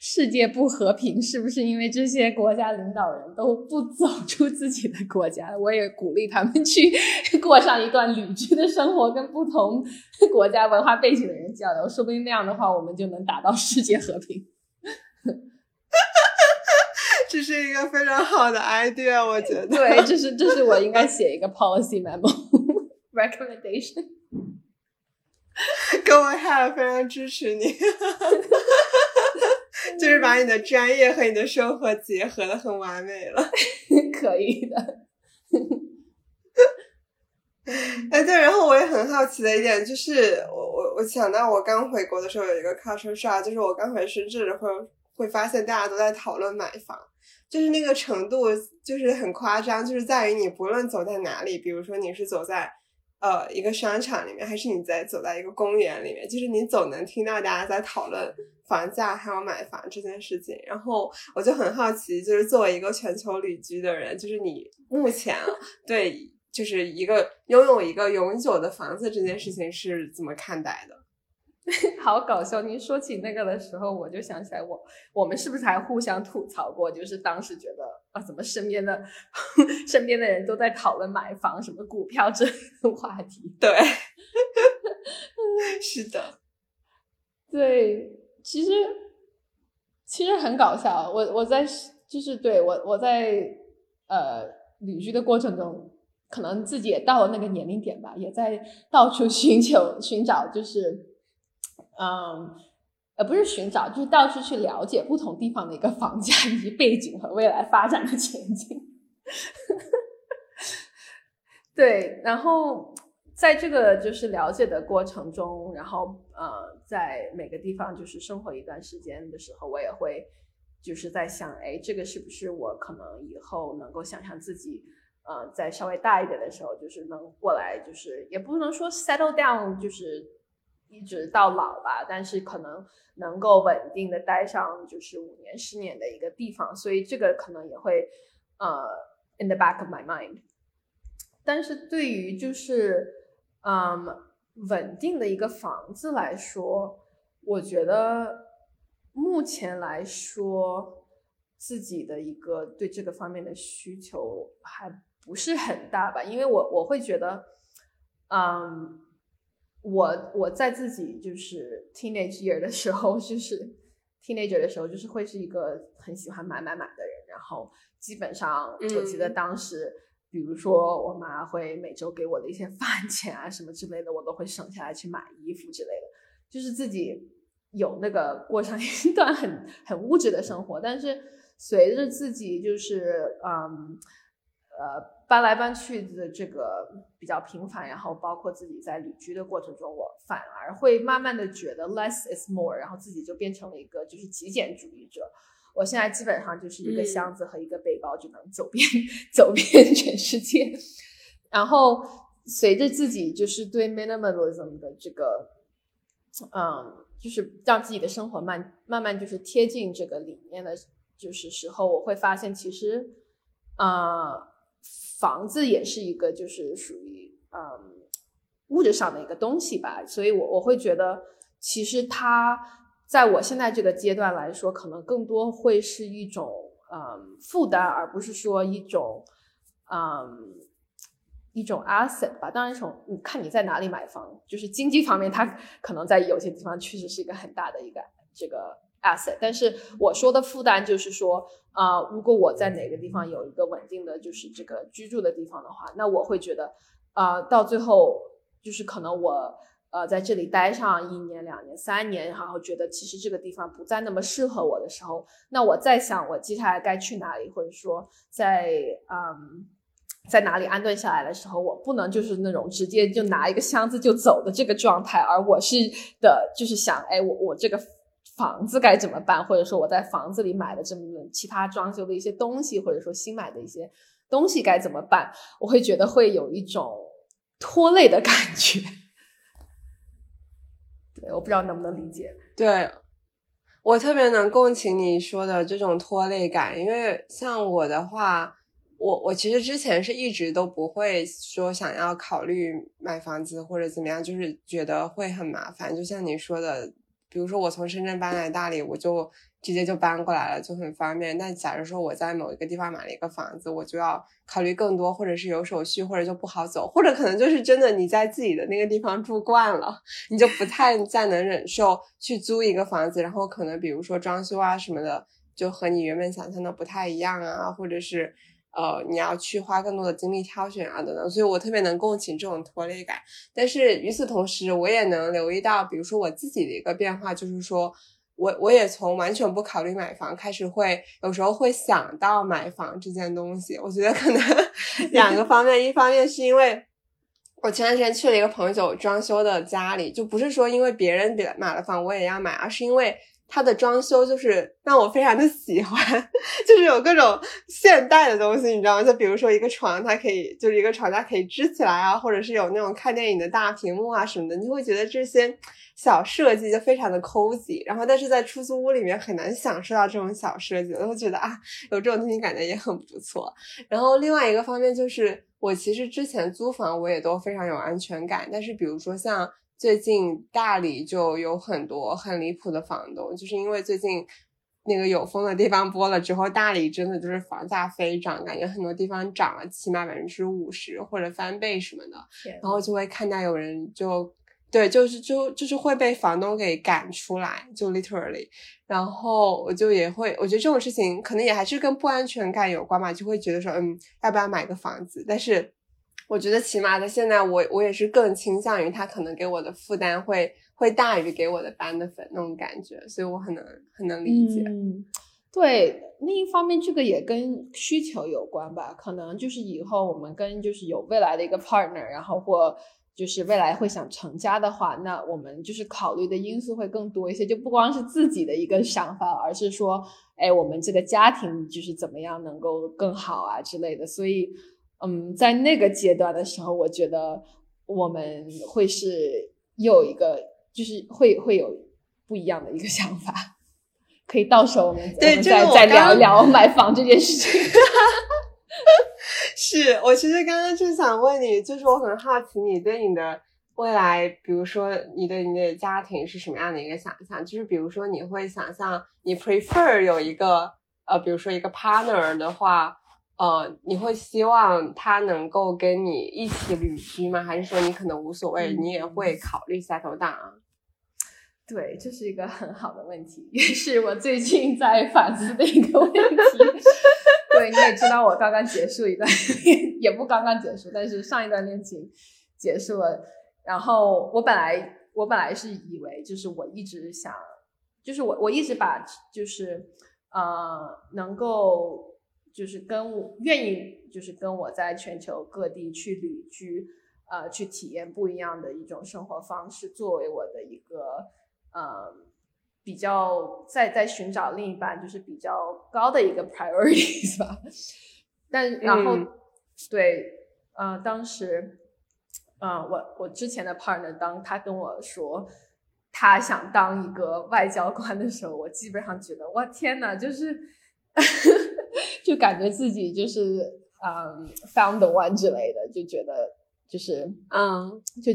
世界不和平是不是因为这些国家领导人都不走 <laughs> 出自己的国家？我也鼓励他们去 <laughs> 过上一段旅居的生活，跟不同国家文化背景的人交流，说不定那样的话，我们就能达到世界和平。这是一个非常好的 idea，我觉得。对，这是这是我应该写一个 policy memo recommendation。各位哈非常支持你 <laughs> <laughs> 就是把你的专业和你的生活结合的很完美了，<laughs> 可以的。哎，对，然后我也很好奇的一点就是，我我我想到我刚回国的时候有一个 culture shock，就是我刚回深圳会会发现大家都在讨论买房，就是那个程度就是很夸张，就是在于你不论走在哪里，比如说你是走在。呃，一个商场里面，还是你在走在一个公园里面，就是你总能听到大家在讨论房价还有买房这件事情。然后我就很好奇，就是作为一个全球旅居的人，就是你目前对就是一个拥有一个永久的房子这件事情是怎么看待的？<laughs> 好搞笑！您说起那个的时候，我就想起来，我我们是不是还互相吐槽过？就是当时觉得啊，怎么身边的 <laughs> 身边的人都在讨论买房、什么股票这种话题？<laughs> 对，是的，对，其实其实很搞笑。我我在就是对我我在呃旅居的过程中，可能自己也到了那个年龄点吧，也在到处寻求寻找，就是。嗯，呃，不是寻找，就是到处去了解不同地方的一个房价以及背景和未来发展的前景。<laughs> 对，然后在这个就是了解的过程中，然后呃，在每个地方就是生活一段时间的时候，我也会就是在想，哎，这个是不是我可能以后能够想象自己，呃，在稍微大一点的时候，就是能过来，就是也不能说 settle down，就是。一直到老吧，但是可能能够稳定的待上就是五年、十年的一个地方，所以这个可能也会呃 in the back of my mind。但是对于就是嗯稳定的一个房子来说，我觉得目前来说自己的一个对这个方面的需求还不是很大吧，因为我我会觉得嗯。我我在自己就是 teenage year 的时候，就是 teenager 的时候，就是会是一个很喜欢买买买的人。然后基本上，我记得当时，比如说我妈会每周给我的一些 <laughs> 饭钱啊什么之类的，我都会省下来去买衣服之类的。就是自己有那个过上一段很很物质的生活。但是随着自己就是嗯呃。搬来搬去的这个比较频繁，然后包括自己在旅居的过程中，我反而会慢慢的觉得 less is more，然后自己就变成了一个就是极简主义者。我现在基本上就是一个箱子和一个背包就能走遍走遍全世界。然后随着自己就是对 minimalism 的这个，嗯，就是让自己的生活慢慢慢就是贴近这个理念的，就是时候，我会发现其实，啊。房子也是一个，就是属于嗯物质上的一个东西吧，所以我我会觉得，其实它在我现在这个阶段来说，可能更多会是一种嗯负担，而不是说一种嗯一种 asset 吧。当然，从你看你在哪里买房，就是经济方面，它可能在有些地方确实是一个很大的一个这个。但是我说的负担就是说，啊，如果我在哪个地方有一个稳定的就是这个居住的地方的话，那我会觉得，啊，到最后就是可能我呃在这里待上一年、两年、三年，然后觉得其实这个地方不再那么适合我的时候，那我在想我接下来该去哪里，或者说在嗯在哪里安顿下来的时候，我不能就是那种直接就拿一个箱子就走的这个状态，而我是的就是想，哎，我我这个。房子该怎么办？或者说我在房子里买的这么其他装修的一些东西，或者说新买的一些东西该怎么办？我会觉得会有一种拖累的感觉。对，我不知道能不能理解。对我特别能共情你说的这种拖累感，因为像我的话，我我其实之前是一直都不会说想要考虑买房子或者怎么样，就是觉得会很麻烦。就像你说的。比如说我从深圳搬来大理，我就直接就搬过来了，就很方便。但假如说我在某一个地方买了一个房子，我就要考虑更多，或者是有手续，或者就不好走，或者可能就是真的你在自己的那个地方住惯了，你就不太再能忍受去租一个房子，然后可能比如说装修啊什么的，就和你原本想象的不太一样啊，或者是。呃，你要去花更多的精力挑选啊等等，所以我特别能共情这种拖累感。但是与此同时，我也能留意到，比如说我自己的一个变化，就是说我我也从完全不考虑买房，开始会有时候会想到买房这件东西。我觉得可能 <laughs> 两个方面，一方面是因为我前段时间去了一个朋友装修的家里，就不是说因为别人买了房我也要买，而是因为。它的装修就是让我非常的喜欢，就是有各种现代的东西，你知道吗？就比如说一个床，它可以就是一个床，它可以支起来啊，或者是有那种看电影的大屏幕啊什么的，你会觉得这些小设计就非常的 cozy。然后，但是在出租屋里面很难享受到这种小设计，我会觉得啊，有这种东西感觉也很不错。然后另外一个方面就是，我其实之前租房我也都非常有安全感，但是比如说像。最近大理就有很多很离谱的房东，就是因为最近那个有风的地方播了之后，大理真的就是房价飞涨，感觉很多地方涨了起码百分之五十或者翻倍什么的，然后就会看到有人就对，就是就就是会被房东给赶出来，就 literally，然后我就也会，我觉得这种事情可能也还是跟不安全感有关嘛，就会觉得说，嗯，要不要买个房子？但是。我觉得起码的现在，我我也是更倾向于他可能给我的负担会会大于给我的 benefit 那种感觉，所以我很能很能理解。嗯，对，另一方面这个也跟需求有关吧，可能就是以后我们跟就是有未来的一个 partner，然后或就是未来会想成家的话，那我们就是考虑的因素会更多一些，就不光是自己的一个想法，而是说，哎，我们这个家庭就是怎么样能够更好啊之类的，所以。嗯，在那个阶段的时候，我觉得我们会是有一个，就是会会有不一样的一个想法，<laughs> 可以到时候我们再再聊一聊买房这件事情。<laughs> 是我其实刚刚就想问你，就是我很好奇你对你的未来，比如说你对你的家庭是什么样的一个想象？就是比如说你会想象你 prefer 有一个呃，比如说一个 partner 的话。呃，你会希望他能够跟你一起旅居吗？还是说你可能无所谓，你也会考虑 settle down？对，这是一个很好的问题，也是我最近在反思的一个问题。<laughs> 对，你也知道，我刚刚结束一段，<laughs> 也不刚刚结束，但是上一段恋情结束了。然后我本来我本来是以为，就是我一直想，就是我我一直把就是呃能够。就是跟我愿意，就是跟我在全球各地去旅居，呃，去体验不一样的一种生活方式，作为我的一个呃比较在在寻找另一半，就是比较高的一个 <laughs> priorities 吧。但然后对，呃，当时，呃，我我之前的 partner 当他跟我说他想当一个外交官的时候，我基本上觉得，哇天呐，就是。就感觉自己就是嗯，found the one 之类的，就觉得就是嗯，就，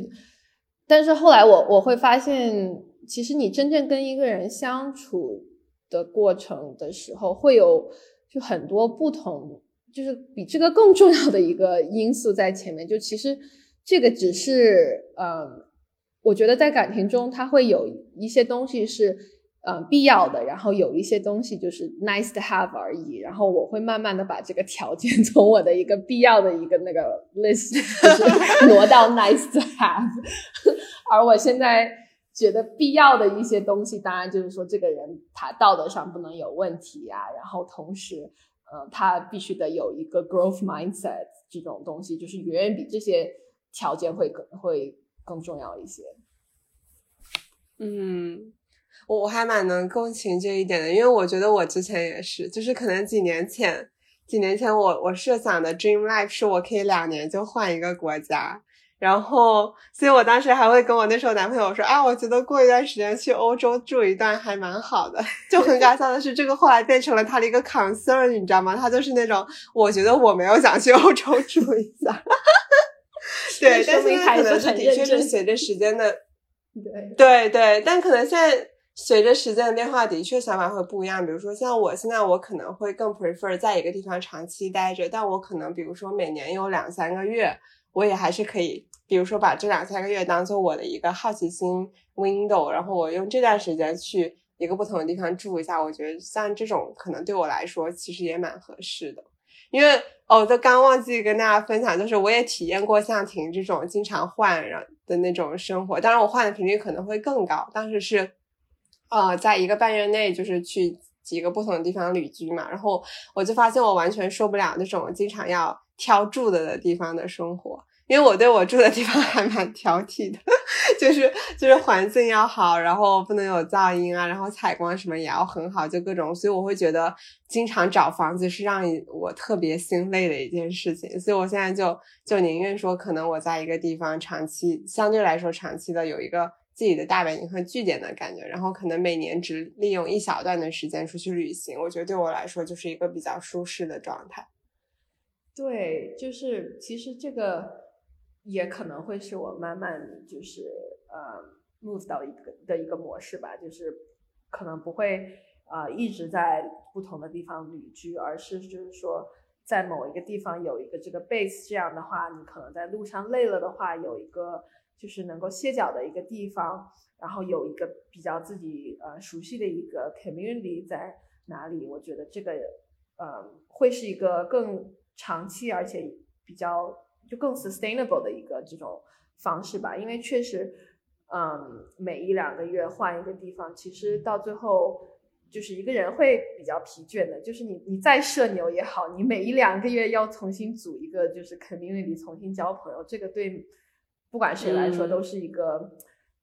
但是后来我我会发现，其实你真正跟一个人相处的过程的时候，会有就很多不同，就是比这个更重要的一个因素在前面。就其实这个只是嗯，我觉得在感情中，它会有一些东西是。嗯，必要的，然后有一些东西就是 nice to have 而已，然后我会慢慢的把这个条件 <laughs> 从我的一个必要的一个那个 list 就是挪到 nice to have，<laughs> 而我现在觉得必要的一些东西，当然就是说这个人他道德上不能有问题啊，然后同时，呃，他必须得有一个 growth mindset 这种东西，就是远远比这些条件会更会更重要一些。嗯。我我还蛮能共情这一点的，因为我觉得我之前也是，就是可能几年前，几年前我我设想的 dream life 是我可以两年就换一个国家，然后，所以我当时还会跟我那时候男朋友说，啊，我觉得过一段时间去欧洲住一段还蛮好的。<laughs> 就很搞笑的是，这个后来变成了他的一个 concern，你知道吗？他就是那种，我觉得我没有想去欧洲住一下。<laughs> 对，但是可能是的确是随着时间的，对对对，但可能现在。随着时间的变化，的确想法会不一样。比如说，像我现在，我可能会更 prefer 在一个地方长期待着，但我可能，比如说每年有两三个月，我也还是可以，比如说把这两三个月当做我的一个好奇心 window，然后我用这段时间去一个不同的地方住一下。我觉得像这种可能对我来说其实也蛮合适的。因为哦，我刚忘记跟大家分享，就是我也体验过像婷这种经常换的那种生活，当然我换的频率可能会更高。当时是。呃，在一个半月内，就是去几个不同的地方旅居嘛，然后我就发现我完全受不了那种经常要挑住的的地方的生活，因为我对我住的地方 <laughs> 还蛮挑剔的，就是就是环境要好，然后不能有噪音啊，然后采光什么也要很好，就各种，所以我会觉得经常找房子是让我特别心累的一件事情，所以我现在就就宁愿说，可能我在一个地方长期相对来说长期的有一个自己的大本营和据点的感觉，然后可能每年只利用一小段的时间出去旅行，我觉得对我来说就是一个比较舒适的状态。对，就是其实这个。也可能会是我慢慢就是呃 move 到一个的一个模式吧，就是可能不会呃一直在不同的地方旅居，而是就是说在某一个地方有一个这个 base，这样的话你可能在路上累了的话有一个就是能够歇脚的一个地方，然后有一个比较自己呃熟悉的一个 community 在哪里，我觉得这个呃会是一个更长期而且比较。就更 sustainable 的一个这种方式吧，因为确实，嗯，每一两个月换一个地方，其实到最后就是一个人会比较疲倦的。就是你你再社牛也好，你每一两个月要重新组一个就是 community，重新交朋友，这个对不管谁来说都是一个，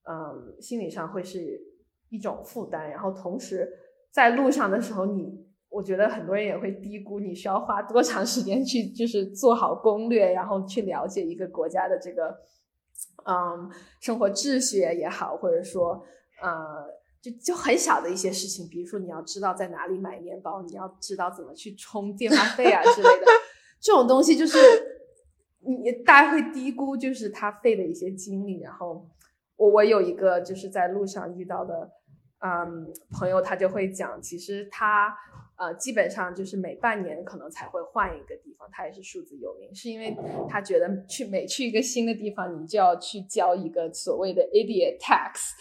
嗯，心理上会是一种负担。然后同时在路上的时候，你。我觉得很多人也会低估你需要花多长时间去，就是做好攻略，然后去了解一个国家的这个，嗯，生活秩序也好，或者说，呃，就就很小的一些事情，比如说你要知道在哪里买面包，你要知道怎么去充电话费啊之类的，<laughs> 这种东西就是你大家会低估，就是他费的一些精力。然后我我有一个就是在路上遇到的，嗯，朋友他就会讲，其实他。呃，基本上就是每半年可能才会换一个地方，他也是数字游民，是因为他觉得去每去一个新的地方，你就要去交一个所谓的 idiot tax，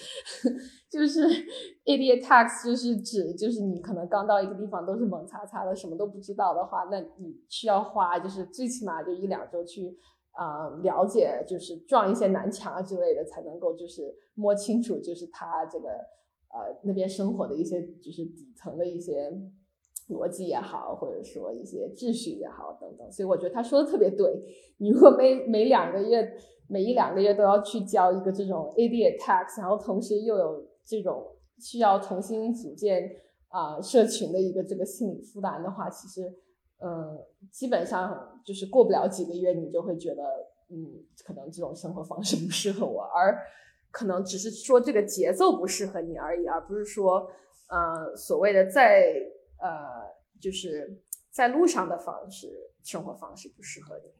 <laughs> 就是 idiot tax 就是指就是你可能刚到一个地方都是懵擦擦的，什么都不知道的话，那你需要花就是最起码就一两周去啊了解，就是撞一些南墙啊之类的，才能够就是摸清楚就是他这个呃那边生活的一些就是底层的一些。逻辑也好，或者说一些秩序也好，等等，所以我觉得他说的特别对。你如果每每两个月、每一两个月都要去交一个这种 ada tax 然后同时又有这种需要重新组建啊社群的一个这个心理负担的话，其实，嗯，基本上就是过不了几个月，你就会觉得，嗯，可能这种生活方式不适合我，而可能只是说这个节奏不适合你而已，而不是说，呃，所谓的在。呃，就是在路上的方式，生活方式不适合你。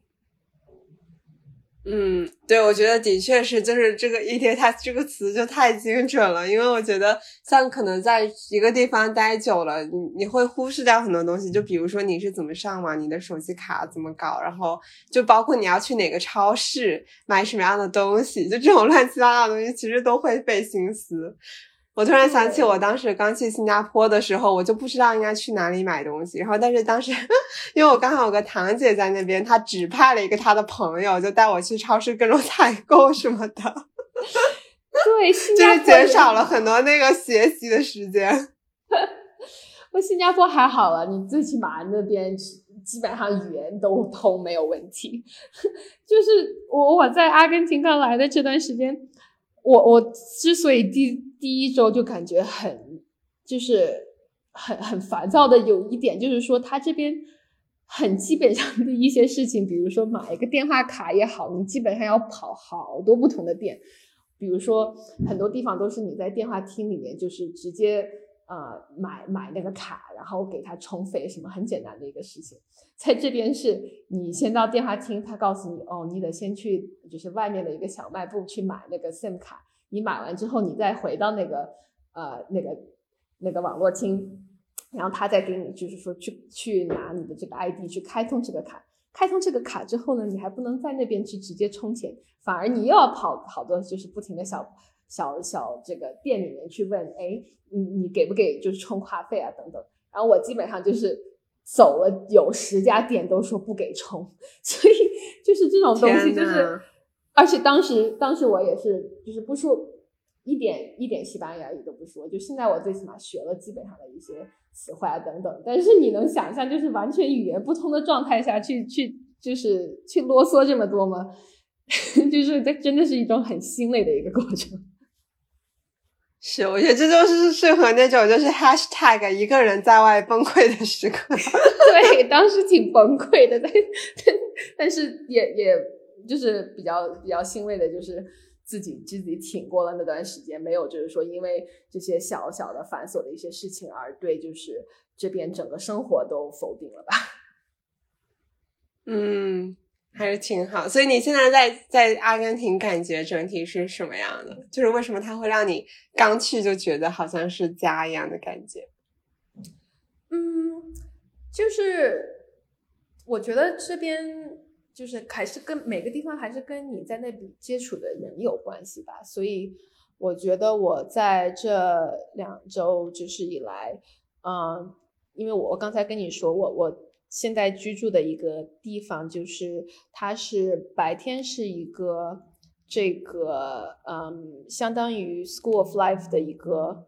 嗯，对，我觉得的确是，就是这个 “e t 它这个词就太精准了，因为我觉得像可能在一个地方待久了，你你会忽视掉很多东西，就比如说你是怎么上网，你的手机卡怎么搞，然后就包括你要去哪个超市买什么样的东西，就这种乱七八糟的东西，其实都会费心思。我突然想起，我当时刚去新加坡的时候，我就不知道应该去哪里买东西。然后，但是当时，因为我刚好有个堂姐在那边，她指派了一个她的朋友，就带我去超市各种采购什么的。对，<laughs> 就是减少了很多那个学习的时间。<laughs> 我新加坡还好了，你最起码那边基本上语言都通，没有问题。<laughs> 就是我我在阿根廷刚来的这段时间。我我之所以第第一周就感觉很就是很很烦躁的，有一点就是说，他这边很基本上的一些事情，比如说买一个电话卡也好，你基本上要跑好多不同的店，比如说很多地方都是你在电话厅里面就是直接。呃，买买那个卡，然后给他充费，什么很简单的一个事情。在这边是你先到电话厅，他告诉你，哦，你得先去就是外面的一个小卖部去买那个 SIM 卡。你买完之后，你再回到那个呃那个那个网络厅，然后他再给你就是说去去拿你的这个 ID 去开通这个卡。开通这个卡之后呢，你还不能在那边去直接充钱，反而你又要跑好多就是不停的小。小小这个店里面去问，哎，你你给不给就是充话费啊等等，然后我基本上就是走了有十家店都说不给充，<laughs> 所以就是这种东西就是，而且当时当时我也是就是不说一点一点西班牙语都不说，就现在我最起码学了基本上的一些词汇啊等等，但是你能想象就是完全语言不通的状态下去去就是去啰嗦这么多吗？<laughs> 就是这真的是一种很心累的一个过程。是，我觉得这就是适合那种就是 hashtag 一个人在外崩溃的时刻。<laughs> 对，当时挺崩溃的，但但是也也就是比较比较欣慰的，就是自己自己挺过了那段时间，没有就是说因为这些小小的繁琐的一些事情而对就是这边整个生活都否定了吧。<laughs> 嗯。还是挺好，所以你现在在在阿根廷感觉整体是什么样的？就是为什么它会让你刚去就觉得好像是家一样的感觉？嗯，就是我觉得这边就是还是跟每个地方还是跟你在那里接触的人有关系吧。所以我觉得我在这两周就是以来，嗯，因为我刚才跟你说我我。现在居住的一个地方，就是它是白天是一个这个嗯，相当于 School of Life 的一个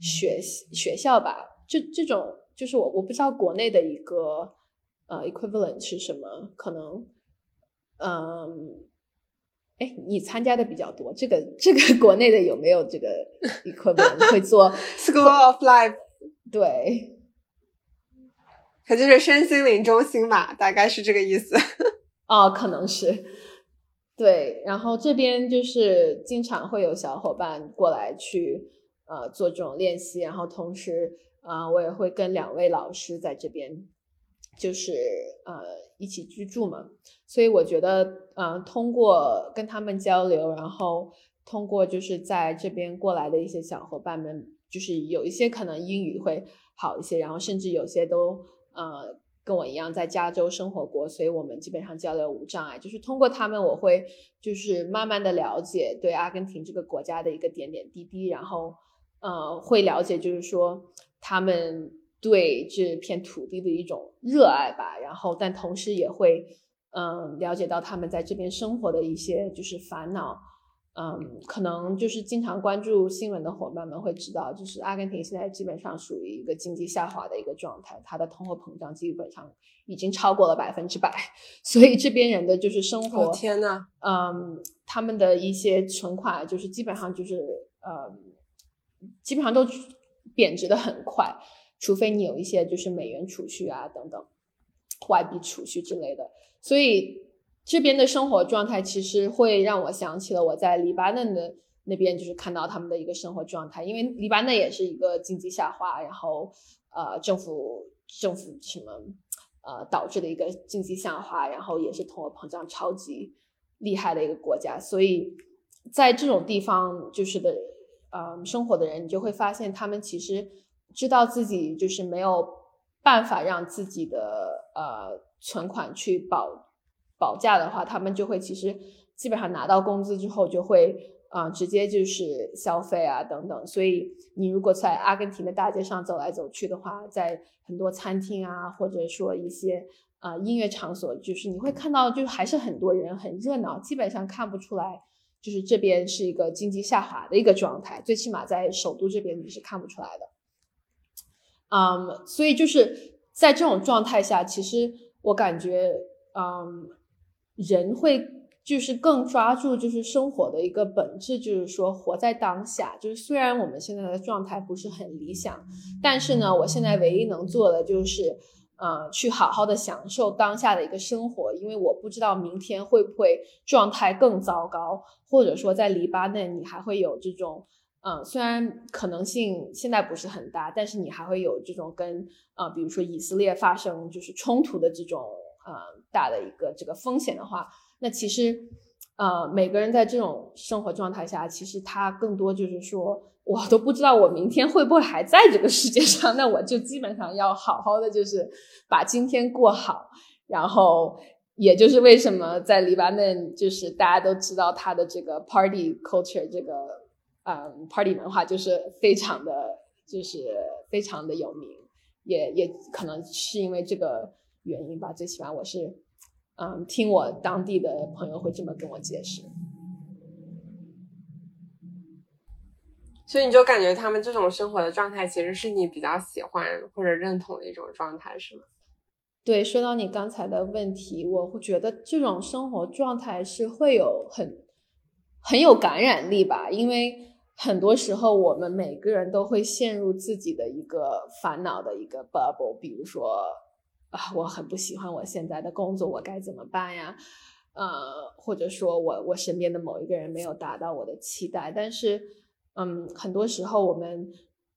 学学校吧。这这种就是我我不知道国内的一个呃 equivalent 是什么，可能嗯，哎，你参加的比较多，这个这个 <laughs> 国内的有没有这个 equivalent 会做 <laughs> School of Life？对。它就是身心灵中心嘛，大概是这个意思。<laughs> 哦，可能是。对，然后这边就是经常会有小伙伴过来去呃做这种练习，然后同时啊，我也会跟两位老师在这边就是呃一起居住嘛，所以我觉得嗯，通过跟他们交流，然后通过就是在这边过来的一些小伙伴们，就是有一些可能英语会好一些，然后甚至有些都。呃，跟我一样在加州生活过，所以我们基本上交流无障碍。就是通过他们，我会就是慢慢的了解对阿根廷这个国家的一个点点滴滴，然后呃，会了解就是说他们对这片土地的一种热爱吧。然后，但同时也会嗯了解到他们在这边生活的一些就是烦恼。嗯，可能就是经常关注新闻的伙伴们会知道，就是阿根廷现在基本上属于一个经济下滑的一个状态，它的通货膨胀基本上已经超过了百分之百，<laughs> 所以这边人的就是生活，天呐，嗯，他们的一些存款就是基本上就是呃，基本上都贬值的很快，除非你有一些就是美元储蓄啊等等，外币储蓄之类的，所以。这边的生活状态其实会让我想起了我在黎巴嫩的那边，就是看到他们的一个生活状态。因为黎巴嫩也是一个经济下滑，然后呃政府政府什么呃导致的一个经济下滑，然后也是通货膨胀超级厉害的一个国家。所以在这种地方就是的呃生活的人，你就会发现他们其实知道自己就是没有办法让自己的呃存款去保。保价的话，他们就会其实基本上拿到工资之后就会啊直接就是消费啊等等。所以你如果在阿根廷的大街上走来走去的话，在很多餐厅啊，或者说一些啊音乐场所，就是你会看到就还是很多人很热闹，基本上看不出来就是这边是一个经济下滑的一个状态，最起码在首都这边你是看不出来的。嗯，所以就是在这种状态下，其实我感觉嗯。人会就是更抓住就是生活的一个本质，就是说活在当下。就是虽然我们现在的状态不是很理想，但是呢，我现在唯一能做的就是，呃，去好好的享受当下的一个生活。因为我不知道明天会不会状态更糟糕，或者说在黎巴嫩你还会有这种，嗯，虽然可能性现在不是很大，但是你还会有这种跟啊，比如说以色列发生就是冲突的这种。呃，大的一个这个风险的话，那其实，呃，每个人在这种生活状态下，其实他更多就是说，我都不知道我明天会不会还在这个世界上，那我就基本上要好好的就是把今天过好。然后，也就是为什么在黎巴嫩，就是大家都知道他的这个 party culture，这个嗯 party 文化就是非常的，就是非常的有名，也也可能是因为这个。原因吧，最起码我是，嗯，听我当地的朋友会这么跟我解释，所以你就感觉他们这种生活的状态其实是你比较喜欢或者认同的一种状态，是吗？对，说到你刚才的问题，我会觉得这种生活状态是会有很很有感染力吧，因为很多时候我们每个人都会陷入自己的一个烦恼的一个 bubble，比如说啊，我很不喜欢我现在的工作，我该怎么办呀？呃，或者说我我身边的某一个人没有达到我的期待，但是嗯，很多时候我们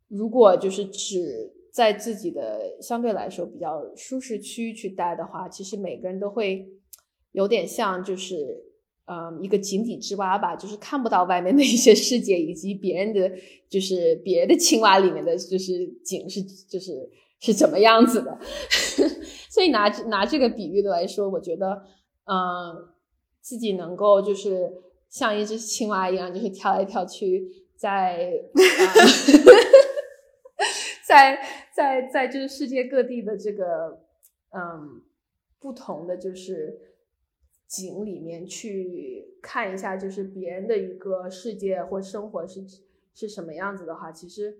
如果就是只在自己的相对来说比较舒适区去待的话，其实每个人都会有点像就是嗯一个井底之蛙吧，就是看不到外面的一些世界，以及别人的就是别的青蛙里面的就是井是就是是怎么样子的。<laughs> 所以拿拿这个比喻的来说，我觉得嗯自己能够就是像一只青蛙一样，就是跳来跳去 <laughs> 在。在在在就是世界各地的这个嗯不同的就是景里面去看一下，就是别人的一个世界或生活是是什么样子的话，其实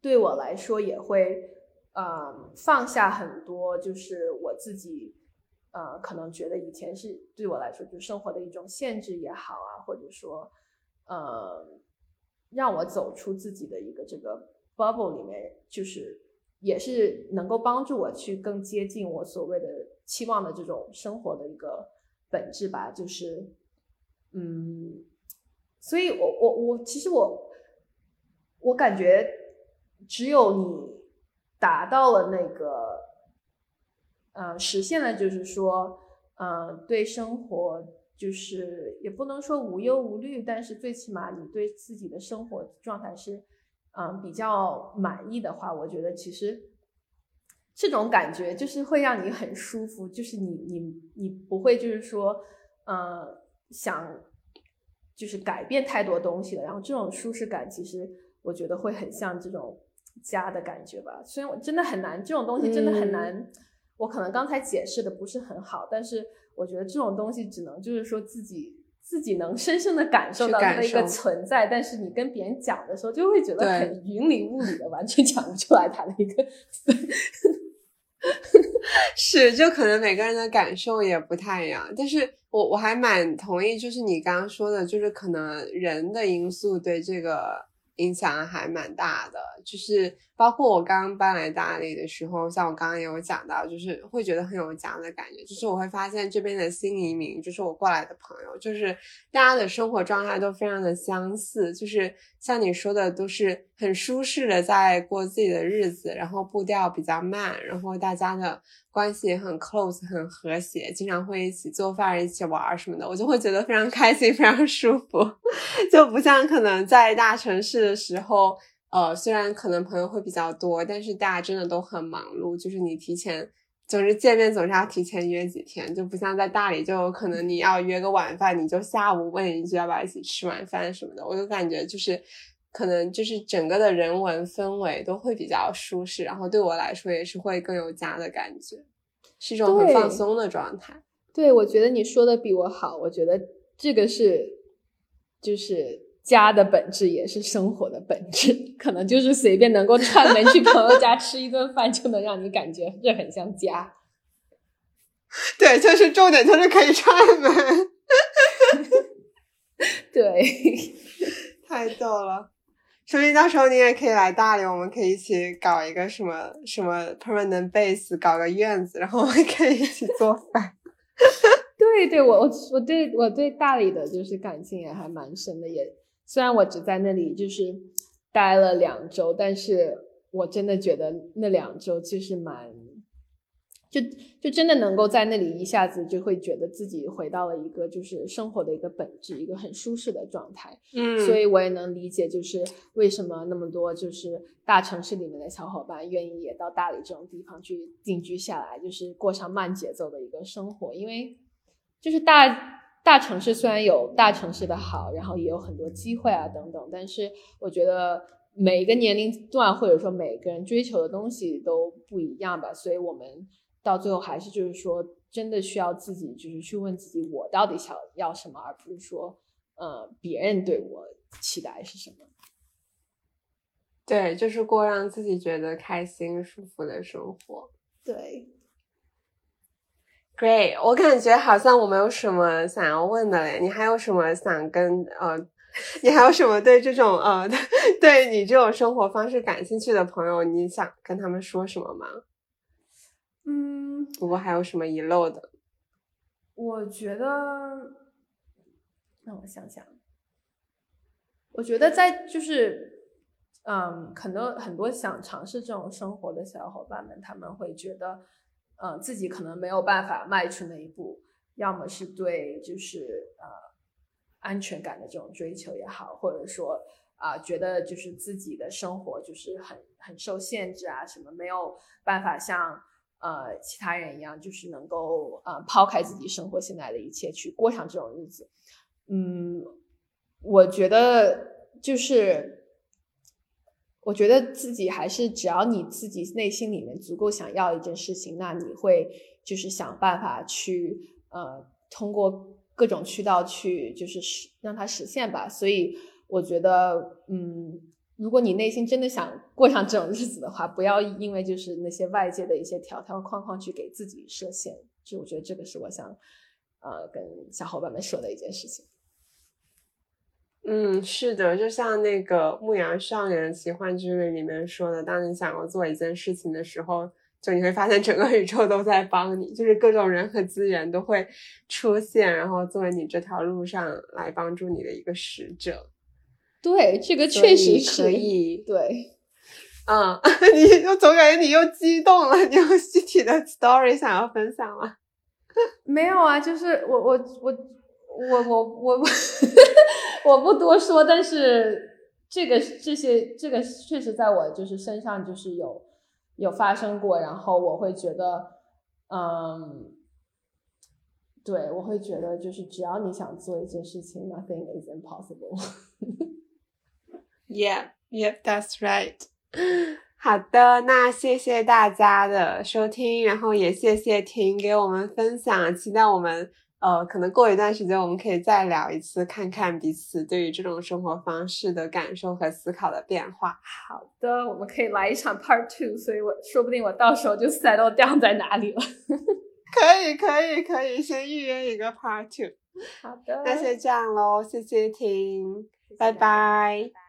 对我来说也会呃放下很多，就是我自己呃可能觉得以前是对我来说就生活的一种限制也好啊，或者说呃让我走出自己的一个这个。bubble 里面就是也是能够帮助我去更接近我所谓的期望的这种生活的一个本质吧，就是嗯，所以我我我其实我我感觉只有你达到了那个呃实现了，就是说嗯对生活就是也不能说无忧无虑，但是最起码你对自己的生活状态是。嗯，比较满意的话，我觉得其实这种感觉就是会让你很舒服，就是你你你不会就是说，呃，想就是改变太多东西了。然后这种舒适感，其实我觉得会很像这种家的感觉吧。虽然我真的很难，这种东西真的很难。我可能刚才解释的不是很好，但是我觉得这种东西只能就是说自己。自己能深深的感受到它的一个存在，但是你跟别人讲的时候，就会觉得很云里雾里的，完全讲不出来它的一个。<laughs> <laughs> 是，就可能每个人的感受也不太一样，但是我我还蛮同意，就是你刚刚说的，就是可能人的因素对这个。影响还蛮大的，就是包括我刚搬来大理的时候，像我刚刚也有讲到，就是会觉得很有家的感觉。就是我会发现这边的新移民，就是我过来的朋友，就是大家的生活状态都非常的相似，就是像你说的，都是很舒适的在过自己的日子，然后步调比较慢，然后大家的。关系也很 close，很和谐，经常会一起做饭、一起玩什么的，我就会觉得非常开心、非常舒服，<laughs> 就不像可能在大城市的时候，呃，虽然可能朋友会比较多，但是大家真的都很忙碌，就是你提前总是见面总是要提前约几天，就不像在大理，就可能你要约个晚饭，你就下午问一句要不要一起吃晚饭什么的，我就感觉就是。可能就是整个的人文氛围都会比较舒适，然后对我来说也是会更有家的感觉，是一种很放松的状态。对，我觉得你说的比我好。我觉得这个是，就是家的本质，也是生活的本质。<laughs> 可能就是随便能够串门去朋友家吃一顿饭，就能让你感觉这很像家。<laughs> 对，就是重点就是可以串门。<laughs> 对，太逗了。说不定到时候你也可以来大理，我们可以一起搞一个什么什么 permanent base，搞个院子，然后我们可以一起做饭。<laughs> 对对，我我我对我对大理的就是感情也还蛮深的，也虽然我只在那里就是待了两周，但是我真的觉得那两周其实蛮。就就真的能够在那里一下子就会觉得自己回到了一个就是生活的一个本质，一个很舒适的状态。嗯，所以我也能理解，就是为什么那么多就是大城市里面的小伙伴愿意也到大理这种地方去定居下来，就是过上慢节奏的一个生活。因为就是大大城市虽然有大城市的好，然后也有很多机会啊等等，但是我觉得每一个年龄段或者说每个人追求的东西都不一样吧，所以我们。到最后还是就是说，真的需要自己就是去问自己，我到底想要什么，而不是说，呃，别人对我期待是什么。对，就是过让自己觉得开心、舒服的生活。对，Great，我感觉好像我没有什么想要问的嘞。你还有什么想跟呃，你还有什么对这种呃，<laughs> 对你这种生活方式感兴趣的朋友，你想跟他们说什么吗？嗯，如果还有什么遗漏的，我觉得，让我想想，我觉得在就是，嗯，可能很多想尝试这种生活的小伙伴们，他们会觉得，嗯，自己可能没有办法迈出那一步，要么是对就是呃安全感的这种追求也好，或者说啊、觉得就是自己的生活就是很很受限制啊，什么没有办法像呃其他人一样，就是能够呃抛开自己生活现在的一切去过上这种日子。嗯，我觉得就是，我觉得自己还是只要你自己内心里面足够想要一件事情，那你会就是想办法去呃通过各种渠道去就是实让它实现吧。所以我觉得，嗯，如果你内心真的想过上这种日子的话，不要因为就是那些外界的一些条条框框去给自己设限。就我觉得这个是我想呃跟小伙伴们说的一件事情。嗯，是的，就像那个《牧羊少年奇幻之旅》里面说的，当你想要做一件事情的时候，就你会发现整个宇宙都在帮你，就是各种人和资源都会出现，然后作为你这条路上来帮助你的一个使者。对，这个确实是可以，对。嗯，<laughs> 你又总感觉你又激动了，你有具体的 story 想要分享吗？<laughs> 没有啊，就是我我我我我我 <laughs> 我不多说，但是这个这些这个确实在我就是身上就是有有发生过，然后我会觉得，嗯，对我会觉得就是只要你想做一件事情，nothing is impossible。Yeah, yeah, that's right. <gasps> 好的，那谢谢大家的收听，然后也谢谢婷给我们分享，期待我们呃，可能过一段时间我们可以再聊一次，看看彼此对于这种生活方式的感受和思考的变化。好的，我们可以来一场 Part Two，所以我说不定我到时候就 settle down 在哪里了。<laughs> 可以，可以，可以，先预约一个 Part Two。好的，那先这样喽，谢谢婷，谢谢拜大家拜。拜